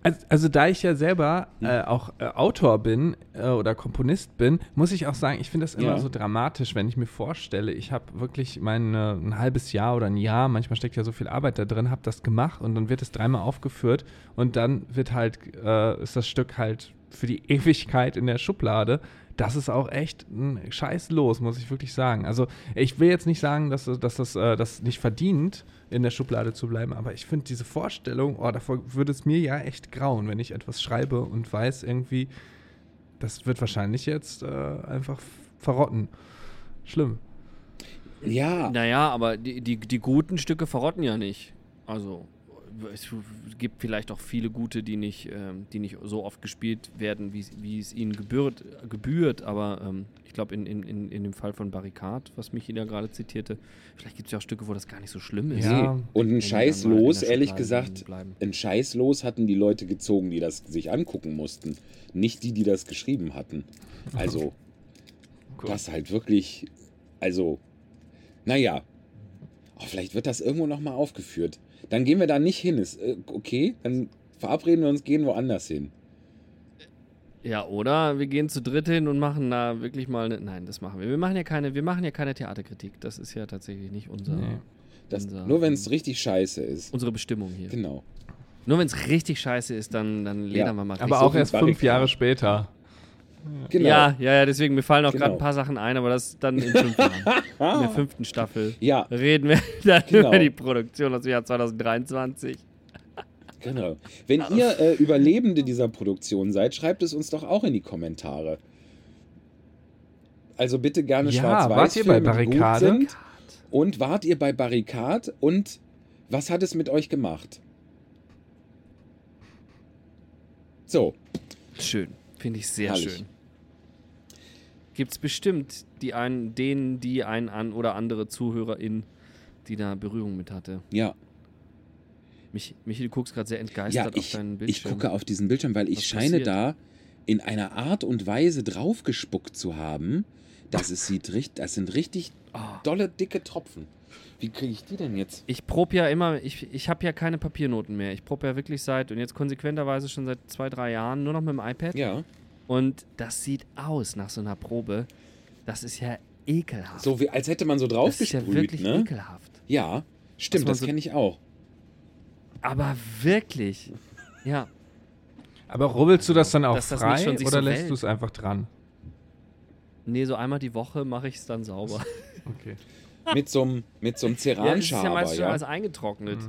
Also, also da ich ja selber äh, auch äh, Autor bin äh, oder Komponist bin, muss ich auch sagen, ich finde das immer Ja. so dramatisch, wenn ich mir vorstelle, ich habe wirklich mein ein halbes Jahr oder ein Jahr, manchmal steckt ja so viel Arbeit da drin, habe das gemacht und dann wird es dreimal aufgeführt und dann wird halt äh, ist das Stück halt für die Ewigkeit in der Schublade. Das ist auch echt ein Scheiß los, muss ich wirklich sagen. Also ich will jetzt nicht sagen, dass, dass das äh, das nicht verdient, in der Schublade zu bleiben, aber ich finde diese Vorstellung, oh, davor würde es mir ja echt grauen, wenn ich etwas schreibe und weiß irgendwie, das wird wahrscheinlich jetzt äh, einfach verrotten. Schlimm. Ja, Naja, aber die, die, die guten Stücke verrotten ja nicht. Also, es gibt vielleicht auch viele gute, die nicht, ähm, die nicht so oft gespielt werden, wie, wie es ihnen gebührt, gebührt. Aber ähm, ich glaube, in, in, in, in dem Fall von Barricade, was Michi da gerade zitierte, vielleicht gibt es ja auch Stücke, wo das gar nicht so schlimm ist. Ja. Und ein die Scheiß dann mal in los, der ehrlich gesagt, bleiben. ein Scheiß los hatten die Leute gezogen, die das sich angucken mussten. Nicht die, die das geschrieben hatten. Also, das halt wirklich, also, naja. Oh, vielleicht wird das irgendwo nochmal aufgeführt. Dann gehen wir da nicht hin. Ist, äh, okay, dann verabreden wir uns, gehen woanders hin. Ja, oder wir gehen zu dritt hin und machen da wirklich mal eine. Nein, das machen wir. Wir machen ja keine, wir machen ja keine Theaterkritik. Das ist ja tatsächlich nicht unser, Nee. Das, Unser- nur wenn es richtig scheiße ist. unsere Bestimmung hier. Genau. Nur wenn es richtig scheiße ist, dann, dann ledern Ja. wir mal richtig. Aber auch erst fünf. Jahre später. Genau. Ja, ja, ja, deswegen, mir fallen auch Genau. gerade ein paar Sachen ein, aber das dann in fünf Jahren. In der fünften Staffel Ja, reden wir dann Genau. über die Produktion aus dem Jahr 2023. genau. Wenn ihr äh, Überlebende dieser Produktion seid, schreibt es uns doch auch in die Kommentare. Also bitte gerne Ja, schwarz-weiß. wart ihr bei Barrikade? Und wart ihr bei Barrikad? Und was hat es mit euch gemacht? So, Schön. Finde ich sehr Herrlich. schön. Gibt es bestimmt die einen, denen, die ein an oder andere Zuhörerin, die da Berührung mit hatte. ja. Mich, Michi, du guckst gerade sehr Ja, entgeistert ich, auf deinen ich Bildschirm. gucke auf diesen Bildschirm, weil ich Was scheine passiert? da in einer Art und Weise draufgespuckt zu haben, dass es sieht richtig, das sind richtig Ah. dolle, dicke Tropfen. Wie kriege ich die denn jetzt? Ich probe ja immer, ich, ich habe ja keine Papiernoten mehr. Ich probe ja wirklich seit, und jetzt konsequenterweise schon seit zwei, drei Jahren, nur noch mit dem iPad. Ja, Und das sieht aus nach so einer Probe. Das ist ja ekelhaft. so wie, als hätte man so das ist ja wirklich ne? ekelhaft. Ja, stimmt, man das so- kenne ich auch. Aber wirklich. Ja. Aber rubbelst du das dann auch Dass das nicht frei schon sich oder so lässt du es einfach dran? Nee, so einmal die Woche mache ich es dann sauber. Okay. Mit so einem mit so einem ja, das ist ja Ceranschaber, meistens schon ja. alles eingetrocknet.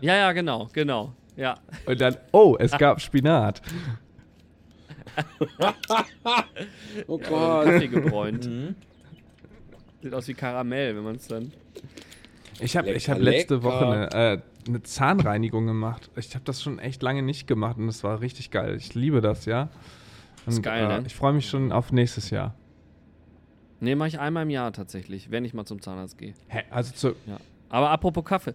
ja, ja, genau, genau. Ja. Und dann, oh, es gab Spinat. Oh Ja, Gott. Kaffee gebräunt. Mhm. Sieht aus wie Karamell, wenn man es dann. Ich habe ich hab letzte lecker. Woche eine, äh, eine Zahnreinigung gemacht. Ich habe das schon echt lange nicht gemacht und das war richtig geil. Ich liebe das, ja. Und, Ist geil, äh, ne? Ich freue mich schon auf nächstes Jahr. Nee, mache ich einmal im Jahr tatsächlich, wenn ich mal zum Zahnarzt gehe. Hä, also zu, Ja. Aber apropos Kaffee.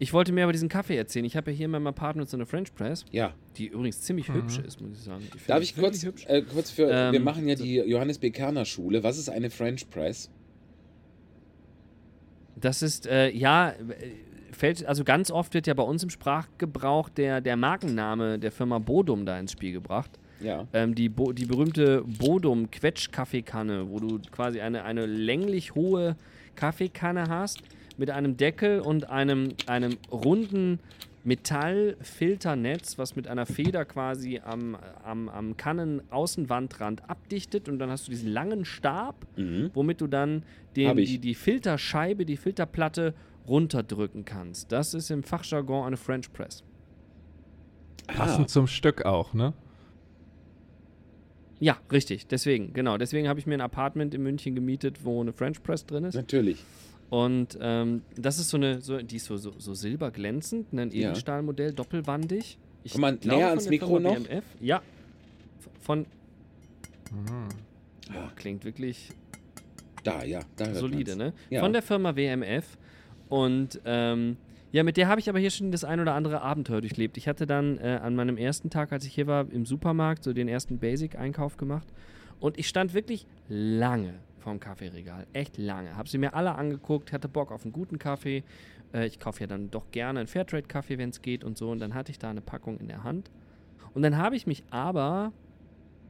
Ich wollte mehr über diesen Kaffee erzählen. Ich habe ja hier in meinem Apartment so eine French Press, Ja, die übrigens ziemlich hübsch ist, muss ich sagen. Finde darf ich kurz, äh, kurz für, Ähm, wir machen ja die Johannes B. Kerner Schule. Was ist eine French Press? Das ist, äh, ja, äh, fällt, also ganz oft wird ja bei uns im Sprachgebrauch der, der Markenname der Firma Bodum da ins Spiel gebracht. Ja. Ähm, die, Bo die berühmte Bodum Quetsch-Kaffeekanne, wo du quasi eine, eine länglich hohe Kaffeekanne hast mit einem Deckel und einem, einem runden Metallfilternetz, was mit einer Feder quasi am, am, am Kannenaußenwandrand abdichtet und dann hast du diesen langen Stab, Mhm. womit du dann den, die, die Filterscheibe, die Filterplatte runterdrücken kannst. Das ist im Fachjargon eine French Press. Ah, passend zum Stück auch, ne? Ja, richtig. Deswegen, genau. Deswegen habe ich mir ein Apartment in München gemietet, wo eine French Press drin ist. natürlich. Und ähm, das ist so eine, so, die ist so, so, so silberglänzend, ein Ja. Edelstahlmodell, doppelwandig. Ich Komm mal glaube, näher ans Mikro Firma noch. BMF. Ja. Von. Mhm. Boah, klingt wirklich Da, ja, da hört solide, man's. ne? Ja. Von der Firma WMF. Und ähm, ja, mit der habe ich aber hier schon das ein oder andere Abenteuer durchlebt. Ich hatte dann äh, an meinem ersten Tag, als ich hier war, im Supermarkt so den ersten Basic-Einkauf gemacht. Und ich stand wirklich lange vorm Kaffeeregal. Echt lange. Habe sie mir alle angeguckt, hatte Bock auf einen guten Kaffee. Äh, ich kaufe ja dann doch gerne einen Fairtrade-Kaffee, wenn es geht und so. Und dann hatte ich da eine Packung in der Hand. Und dann habe ich mich aber,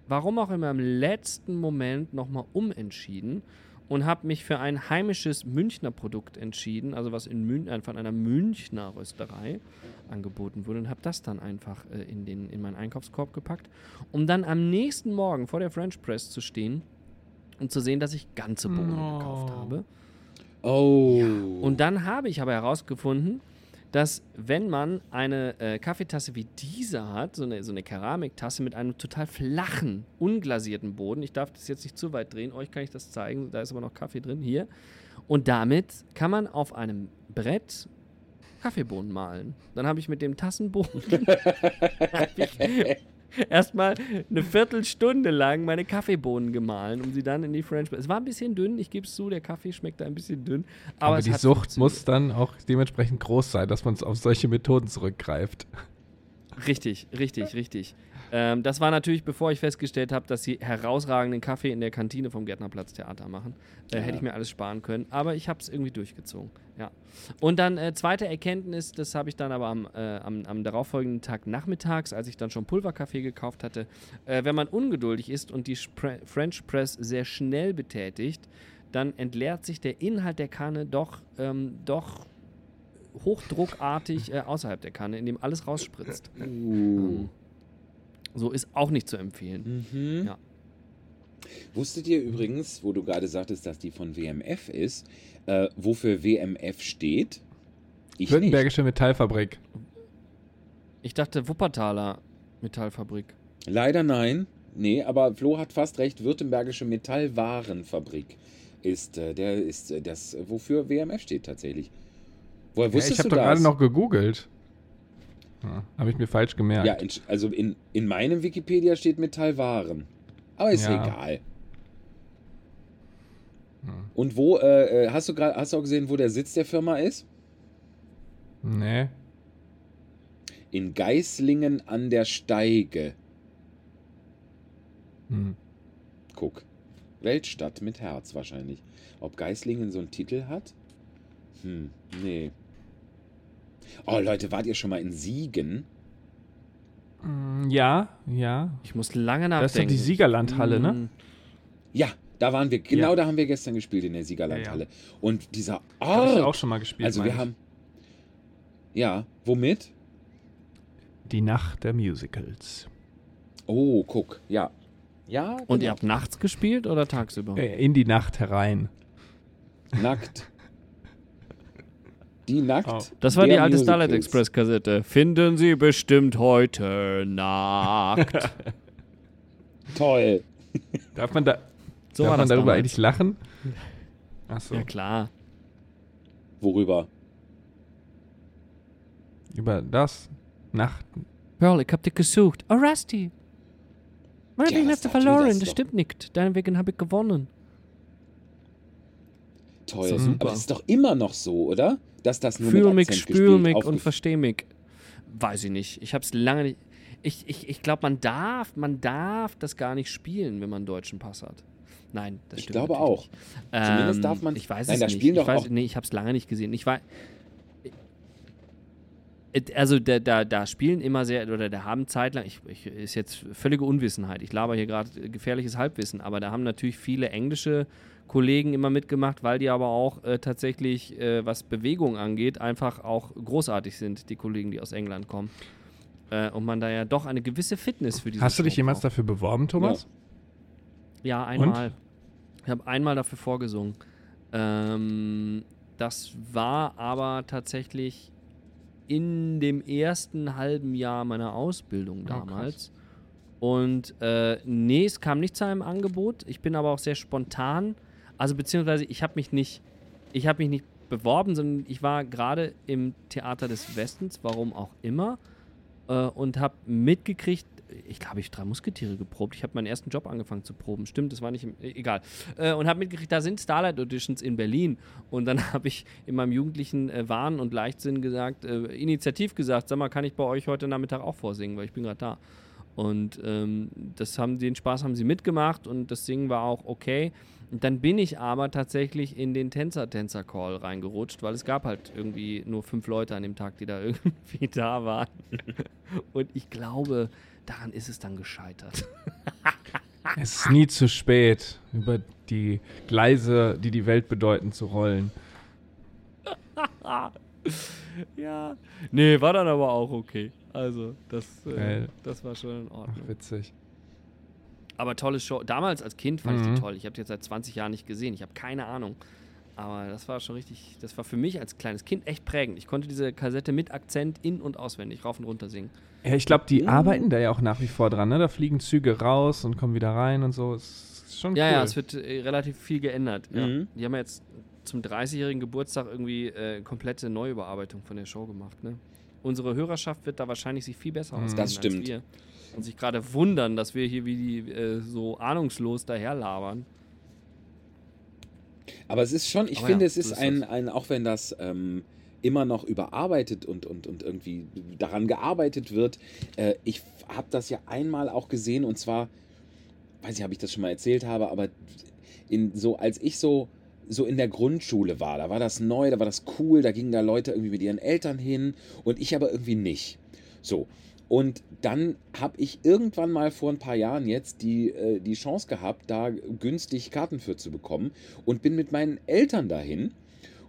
warum auch immer, im letzten Moment nochmal umentschieden und habe mich für ein heimisches Münchner Produkt entschieden, also was in Mün äh, von einer Münchner Rösterei angeboten wurde und habe das dann einfach äh, in, den, in meinen Einkaufskorb gepackt, um dann am nächsten Morgen vor der French Press zu stehen und zu sehen, dass ich ganze Bohnen No. gekauft habe. Oh. Und dann habe ich aber herausgefunden, dass wenn man eine äh, Kaffeetasse wie diese hat, so eine, so eine Keramiktasse mit einem total flachen, unglasierten Boden, ich darf das jetzt nicht zu weit drehen, euch kann ich das zeigen, da ist aber noch Kaffee drin, hier. Und damit kann man auf einem Brett Kaffeebohnen mahlen. Dann habe ich mit dem ich erstmal eine Viertelstunde lang meine Kaffeebohnen gemahlen, um sie dann in die French Press. Es war ein bisschen dünn, ich gebe es zu, der Kaffee schmeckt da ein bisschen dünn. Aber, Aber, die Sucht muss dann auch dementsprechend groß sein, dass man auf solche Methoden zurückgreift. Richtig, richtig, richtig. Ähm, das war natürlich, bevor ich festgestellt habe, dass sie herausragenden Kaffee in der Kantine vom Gärtnerplatz Theater machen. Äh, Hätte ich mir alles sparen können. Aber ich habe es irgendwie durchgezogen. Ja. Und dann äh, zweite Erkenntnis, das habe ich dann aber am, äh, am, am darauffolgenden Tag nachmittags, als ich dann schon Pulverkaffee gekauft hatte, äh, wenn man ungeduldig ist und die Spre French Press sehr schnell betätigt, dann entleert sich der Inhalt der Kanne doch, ähm, doch hochdruckartig äh, außerhalb der Kanne, indem alles rausspritzt. Ähm, so ist auch nicht zu empfehlen. Mhm. Ja. Wusstet ihr übrigens, wo du gerade sagtest, dass die von WMF ist, äh, wofür WMF steht? Ich nicht. Württembergische Metallfabrik. Ich dachte Wuppertaler Metallfabrik. Leider nein. Nee, aber Flo hat fast recht. Württembergische Metallwarenfabrik ist äh, der ist äh, das, wofür WMF steht tatsächlich. Woher Ja, wusstest ich habe doch gerade noch gegoogelt. Ja, habe ich mir falsch gemerkt. ja, in, also in, in meinem Wikipedia steht Metallwaren. Aber ist Ja. egal. Hm. Und wo, äh, äh, hast du gerade, hast du auch gesehen, wo der Sitz der Firma ist? Nee. In Geislingen an der Steige. Hm. Guck. Weltstadt mit Herz wahrscheinlich. Ob Geislingen so einen Titel hat? Hm, nee. Oh, Leute, wart ihr schon mal in Siegen? Mm, Ja, ja. Ich muss lange nachdenken. Das ist doch die Siegerlandhalle, ne? Mm, Ja, da waren wir. Genau Ja. da haben wir gestern gespielt in der Siegerlandhalle. Und dieser Habe ich Ort. auch schon mal gespielt. also wir ich. haben. Ja, womit? Die Nacht der Musicals. Oh, guck, ja. Ja, Und genau. ihr habt nachts gespielt oder tagsüber? Äh, in die Nacht herein. Nackt. Die Nackt. Oh. Das war die alte. Starlight Express Kassette. Finden Sie bestimmt heute nackt. Toll. Darf man, da, So darf war man darüber damals. eigentlich lachen? Achso. Ja klar. Worüber? Über das? Nacht. Pearl, ich hab dich gesucht. Oh, Rusty. Meine Ja, hast du verloren, das das stimmt nicht. Deinetwegen habe ich gewonnen. Toll. Super. Aber es ist doch immer noch so, oder? Dass das nur Fühl mit mich, gespielt, mich und versteh mich. Weiß ich nicht. Ich hab's lange nicht. Ich, ich, ich glaube, man darf, man darf das gar nicht spielen, wenn man einen deutschen Pass hat. Nein, das Ich stimmt glaube natürlich auch. Nicht. Zumindest Ähm, darf man- Ich weiß Nein, es da nicht. spielen ich doch weiß, auch- Nee, ich hab's lange nicht gesehen. Ich war. Also da, da, da spielen immer sehr, oder da haben zeitlang, ich, ich, ist jetzt völlige Unwissenheit, ich laber hier gerade gefährliches Halbwissen, aber da haben natürlich viele englische Kollegen immer mitgemacht, weil die aber auch äh, tatsächlich, äh, was Bewegung angeht, einfach auch großartig sind, die Kollegen, die aus England kommen. Äh, und man da ja doch eine gewisse Fitness für diese Hast du dich jemals braucht. dafür beworben, Thomas? Ja, einmal. Ich habe einmal dafür vorgesungen. Ähm, das war aber tatsächlich in dem ersten halben Jahr meiner Ausbildung Oh, damals. Und äh, nee, es kam nicht zu einem Angebot. Ich bin aber auch sehr spontan. Also beziehungsweise ich habe mich nicht, ich habe mich nicht beworben, sondern ich war gerade im Theater des Westens, warum auch immer, äh, und habe mitgekriegt, ich glaube, ich drei Musketiere geprobt. Ich habe meinen ersten Job angefangen zu proben. Stimmt, das war nicht im, e- egal. Äh, und habe mitgekriegt, da sind Starlight Auditions in Berlin. Und dann habe ich in meinem jugendlichen äh, Wahn und Leichtsinn gesagt, äh, initiativ gesagt, sag mal, kann ich bei euch heute Nachmittag auch vorsingen, weil ich bin gerade da. Und ähm, das haben, den Spaß haben sie mitgemacht und das Singen war auch okay. Und dann bin ich aber tatsächlich in den Tänzer-Tänzer-Call reingerutscht, weil es gab halt irgendwie nur fünf Leute an dem Tag, die da irgendwie da waren. Und ich glaube, daran ist es dann gescheitert. Es ist nie zu spät, über die Gleise, die die Welt bedeuten, zu rollen. ja. Nee, war dann aber auch okay. Also, das, äh, das war schon in Ach, Ordnung. witzig. Aber tolle Show. Damals als Kind fand ich Mhm. die toll. Ich habe die jetzt seit 20 Jahren nicht gesehen. Ich habe keine Ahnung. Aber das war schon richtig, das war für mich als kleines Kind echt prägend. Ich konnte diese Kassette mit Akzent in- und auswendig rauf und runter singen. Ja, ich glaube, die arbeiten da ja auch nach wie vor dran. Ne? Da fliegen Züge raus und kommen wieder rein und so. Es ist schon Ja, cool. ja, es wird äh, relativ viel geändert. Ja. Mhm. Die haben ja jetzt zum 30-jährigen Geburtstag irgendwie äh, komplette Neuüberarbeitung von der Show gemacht. Ne? Unsere Hörerschaft wird da wahrscheinlich sich viel besser auskennen Das stimmt. als wir. Und sich gerade wundern, dass wir hier wie die äh, so ahnungslos daherlabern. Aber es ist schon, ich Aber finde, ja, es ist ein, ein, auch wenn das ähm, immer noch überarbeitet und, und, und irgendwie daran gearbeitet wird, äh, ich habe das ja einmal auch gesehen und zwar, weiß ich, ob ich das schon mal erzählt habe, aber in so, als ich so so in der Grundschule war, da war das neu, da war das cool, da gingen da Leute irgendwie mit ihren Eltern hin und ich aber irgendwie nicht. So. Und dann habe ich irgendwann mal vor ein paar Jahren jetzt die, äh, die Chance gehabt, da günstig Karten für zu bekommen und bin mit meinen Eltern dahin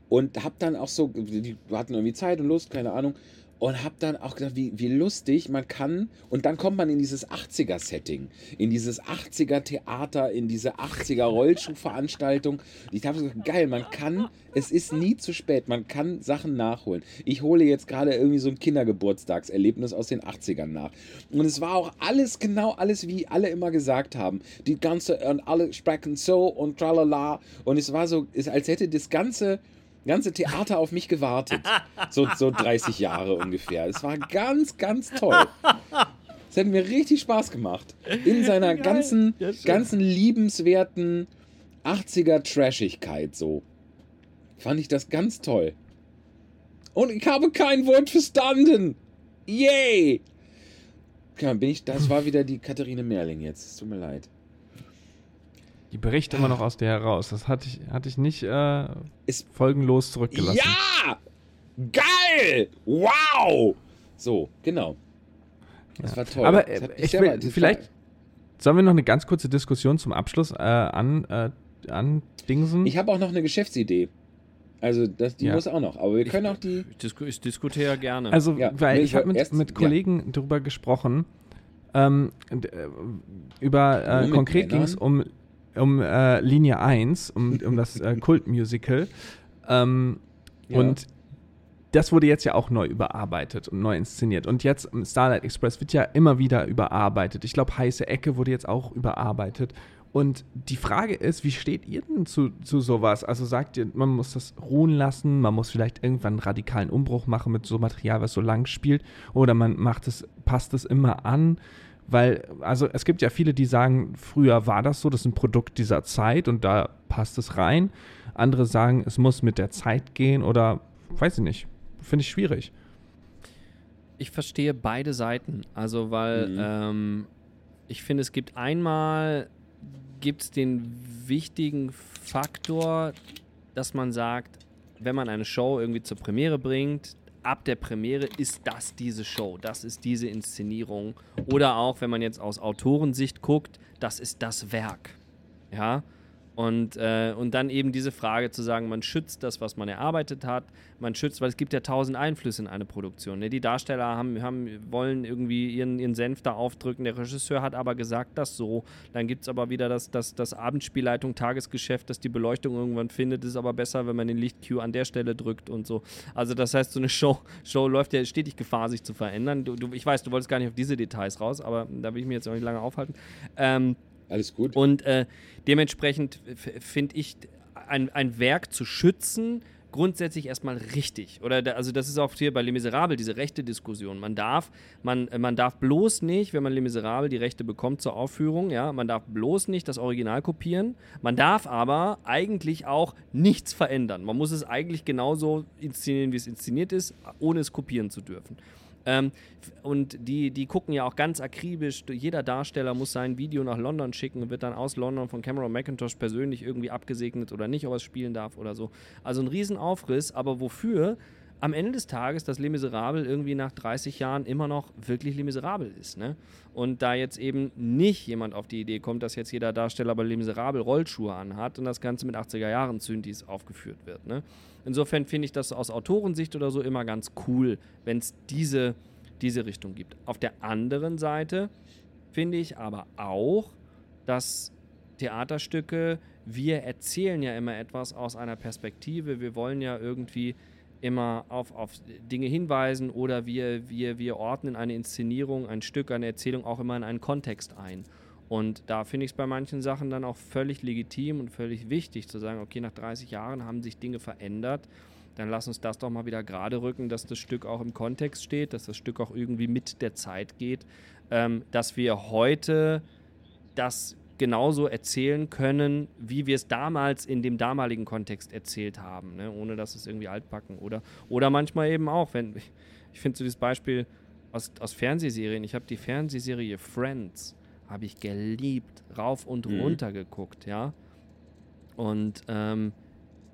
und habe dann auch so, die hatten irgendwie Zeit und Lust, keine Ahnung, und habe dann auch gedacht, wie, wie lustig man kann, und dann kommt man in dieses 80er-Setting, in dieses 80er-Theater, in diese 80er-Rollschuhveranstaltung. Ich habe gesagt, geil, man kann, es ist nie zu spät, man kann Sachen nachholen. Ich hole jetzt gerade irgendwie so ein Kindergeburtstagserlebnis aus den 80ern nach. Und es war auch alles, genau alles, wie alle immer gesagt haben. Die ganze, und alle sprechen so und tralala. Und es war so, als hätte das ganze ganze Theater auf mich gewartet. So, so 30 Jahre ungefähr. Es war ganz, ganz toll. Es hat mir richtig Spaß gemacht. In seiner ganzen, Ja, ganzen liebenswerten 80er Trashigkeit so. Fand ich das ganz toll. Und ich habe kein Wort verstanden. Yay! Ja, bin ich, das war wieder die Katharine Merling jetzt. Es tut mir leid. Die bricht immer noch aus dir heraus. Das hatte ich, hatte ich nicht äh, Ist- folgenlos zurückgelassen. Ja! Geil! Wow! So, genau. Das war toll. Aber Das äh, ich will, vielleicht war- sollen wir noch eine ganz kurze Diskussion zum Abschluss äh, an, äh, an Dingsen. Ich habe auch noch eine Geschäftsidee. Also, das, die Ja. muss auch noch. Aber wir können auch die. Ich, disku ich diskutiere gerne. Also, Ja, weil ich habe mit, erst- mit ja. Kollegen darüber gesprochen. Ähm, äh, über äh, konkret ging es um, um äh, Linie 1, um, um das äh, Kultmusical. Ähm, Ja. Und das wurde jetzt ja auch neu überarbeitet und neu inszeniert. Und jetzt im Starlight Express wird ja immer wieder überarbeitet. Ich glaube, Heiße Ecke wurde jetzt auch überarbeitet. Und die Frage ist, wie steht ihr denn zu, zu sowas? Also sagt ihr, man muss das ruhen lassen, man muss vielleicht irgendwann einen radikalen Umbruch machen mit so Material, was so lang spielt, oder man macht es, passt es immer an. Weil, also es gibt ja viele, die sagen, früher war das so, das ist ein Produkt dieser Zeit und da passt es rein. Andere sagen, es muss mit der Zeit gehen oder weiß ich nicht. Finde ich schwierig. Ich verstehe beide Seiten. Also, weil Mhm. ähm, ich finde, es gibt einmal gibt es den wichtigen Faktor, dass man sagt, wenn man eine Show irgendwie zur Premiere bringt, ab der Premiere ist das diese Show, das ist diese Inszenierung. Oder auch, wenn man jetzt aus Autorensicht guckt, das ist das Werk. Ja. Und, äh, und dann eben diese Frage zu sagen, man schützt das, was man erarbeitet hat, man schützt, weil es gibt ja tausend Einflüsse in eine Produktion. Ne? Die Darsteller haben, haben, wollen irgendwie ihren, ihren Senf da aufdrücken, der Regisseur hat aber gesagt, das so. Dann gibt es aber wieder das, das, das Abendspielleitung, Tagesgeschäft, das die Beleuchtung irgendwann findet, ist aber besser, wenn man den Licht-Cue an der Stelle drückt und so. Also das heißt, so eine Show, Show läuft ja stetig Gefahr, sich zu verändern. Du, du, ich weiß, du wolltest gar nicht auf diese Details raus, aber da will ich mich jetzt auch nicht lange aufhalten. Ähm, Alles gut. und äh, dementsprechend finde ich, ein, ein Werk zu schützen, grundsätzlich erstmal richtig. Oder da, also das ist auch hier bei Les Miserables diese rechte Diskussion. Man darf, man, äh, man darf bloß nicht, wenn man Les Miserables die Rechte bekommt zur Aufführung, ja, man darf bloß nicht das Original kopieren. Man darf aber eigentlich auch nichts verändern. Man muss es eigentlich genauso inszenieren, wie es inszeniert ist, ohne es kopieren zu dürfen. Ähm, und die, die gucken ja auch ganz akribisch. Jeder Darsteller muss sein Video nach London schicken und wird dann aus London von Cameron McIntosh persönlich irgendwie abgesegnet oder nicht, ob er es spielen darf oder so. Also ein Riesenaufriss, aber wofür am Ende des Tages das Les Miserables irgendwie nach 30 Jahren immer noch wirklich Les Miserables ist. Ne? Und da jetzt eben nicht jemand auf die Idee kommt, dass jetzt jeder Darsteller bei Les Miserables Rollschuhe anhat und das Ganze mit 80er Jahren Synthes aufgeführt wird. Ne? Insofern finde ich das aus Autorensicht oder so immer ganz cool, wenn es diese, diese Richtung gibt. Auf der anderen Seite finde ich aber auch, dass Theaterstücke, wir erzählen ja immer etwas aus einer Perspektive, wir wollen ja irgendwie immer auf, auf Dinge hinweisen oder wir, wir, wir ordnen eine Inszenierung, ein Stück, eine Erzählung auch immer in einen Kontext ein. Und da finde ich es bei manchen Sachen dann auch völlig legitim und völlig wichtig zu sagen, okay, nach 30 Jahren haben sich Dinge verändert. Dann lass uns das doch mal wieder gerade rücken, dass das Stück auch im Kontext steht, dass das Stück auch irgendwie mit der Zeit geht, ähm, dass wir heute das genauso erzählen können, wie wir es damals in dem damaligen Kontext erzählt haben, ne? ohne dass es irgendwie altbacken oder oder manchmal eben auch, wenn ich finde so dieses Beispiel aus, aus Fernsehserien, ich habe die Fernsehserie Friends, habe ich geliebt, rauf und Mhm. runter geguckt, ja. Und ähm,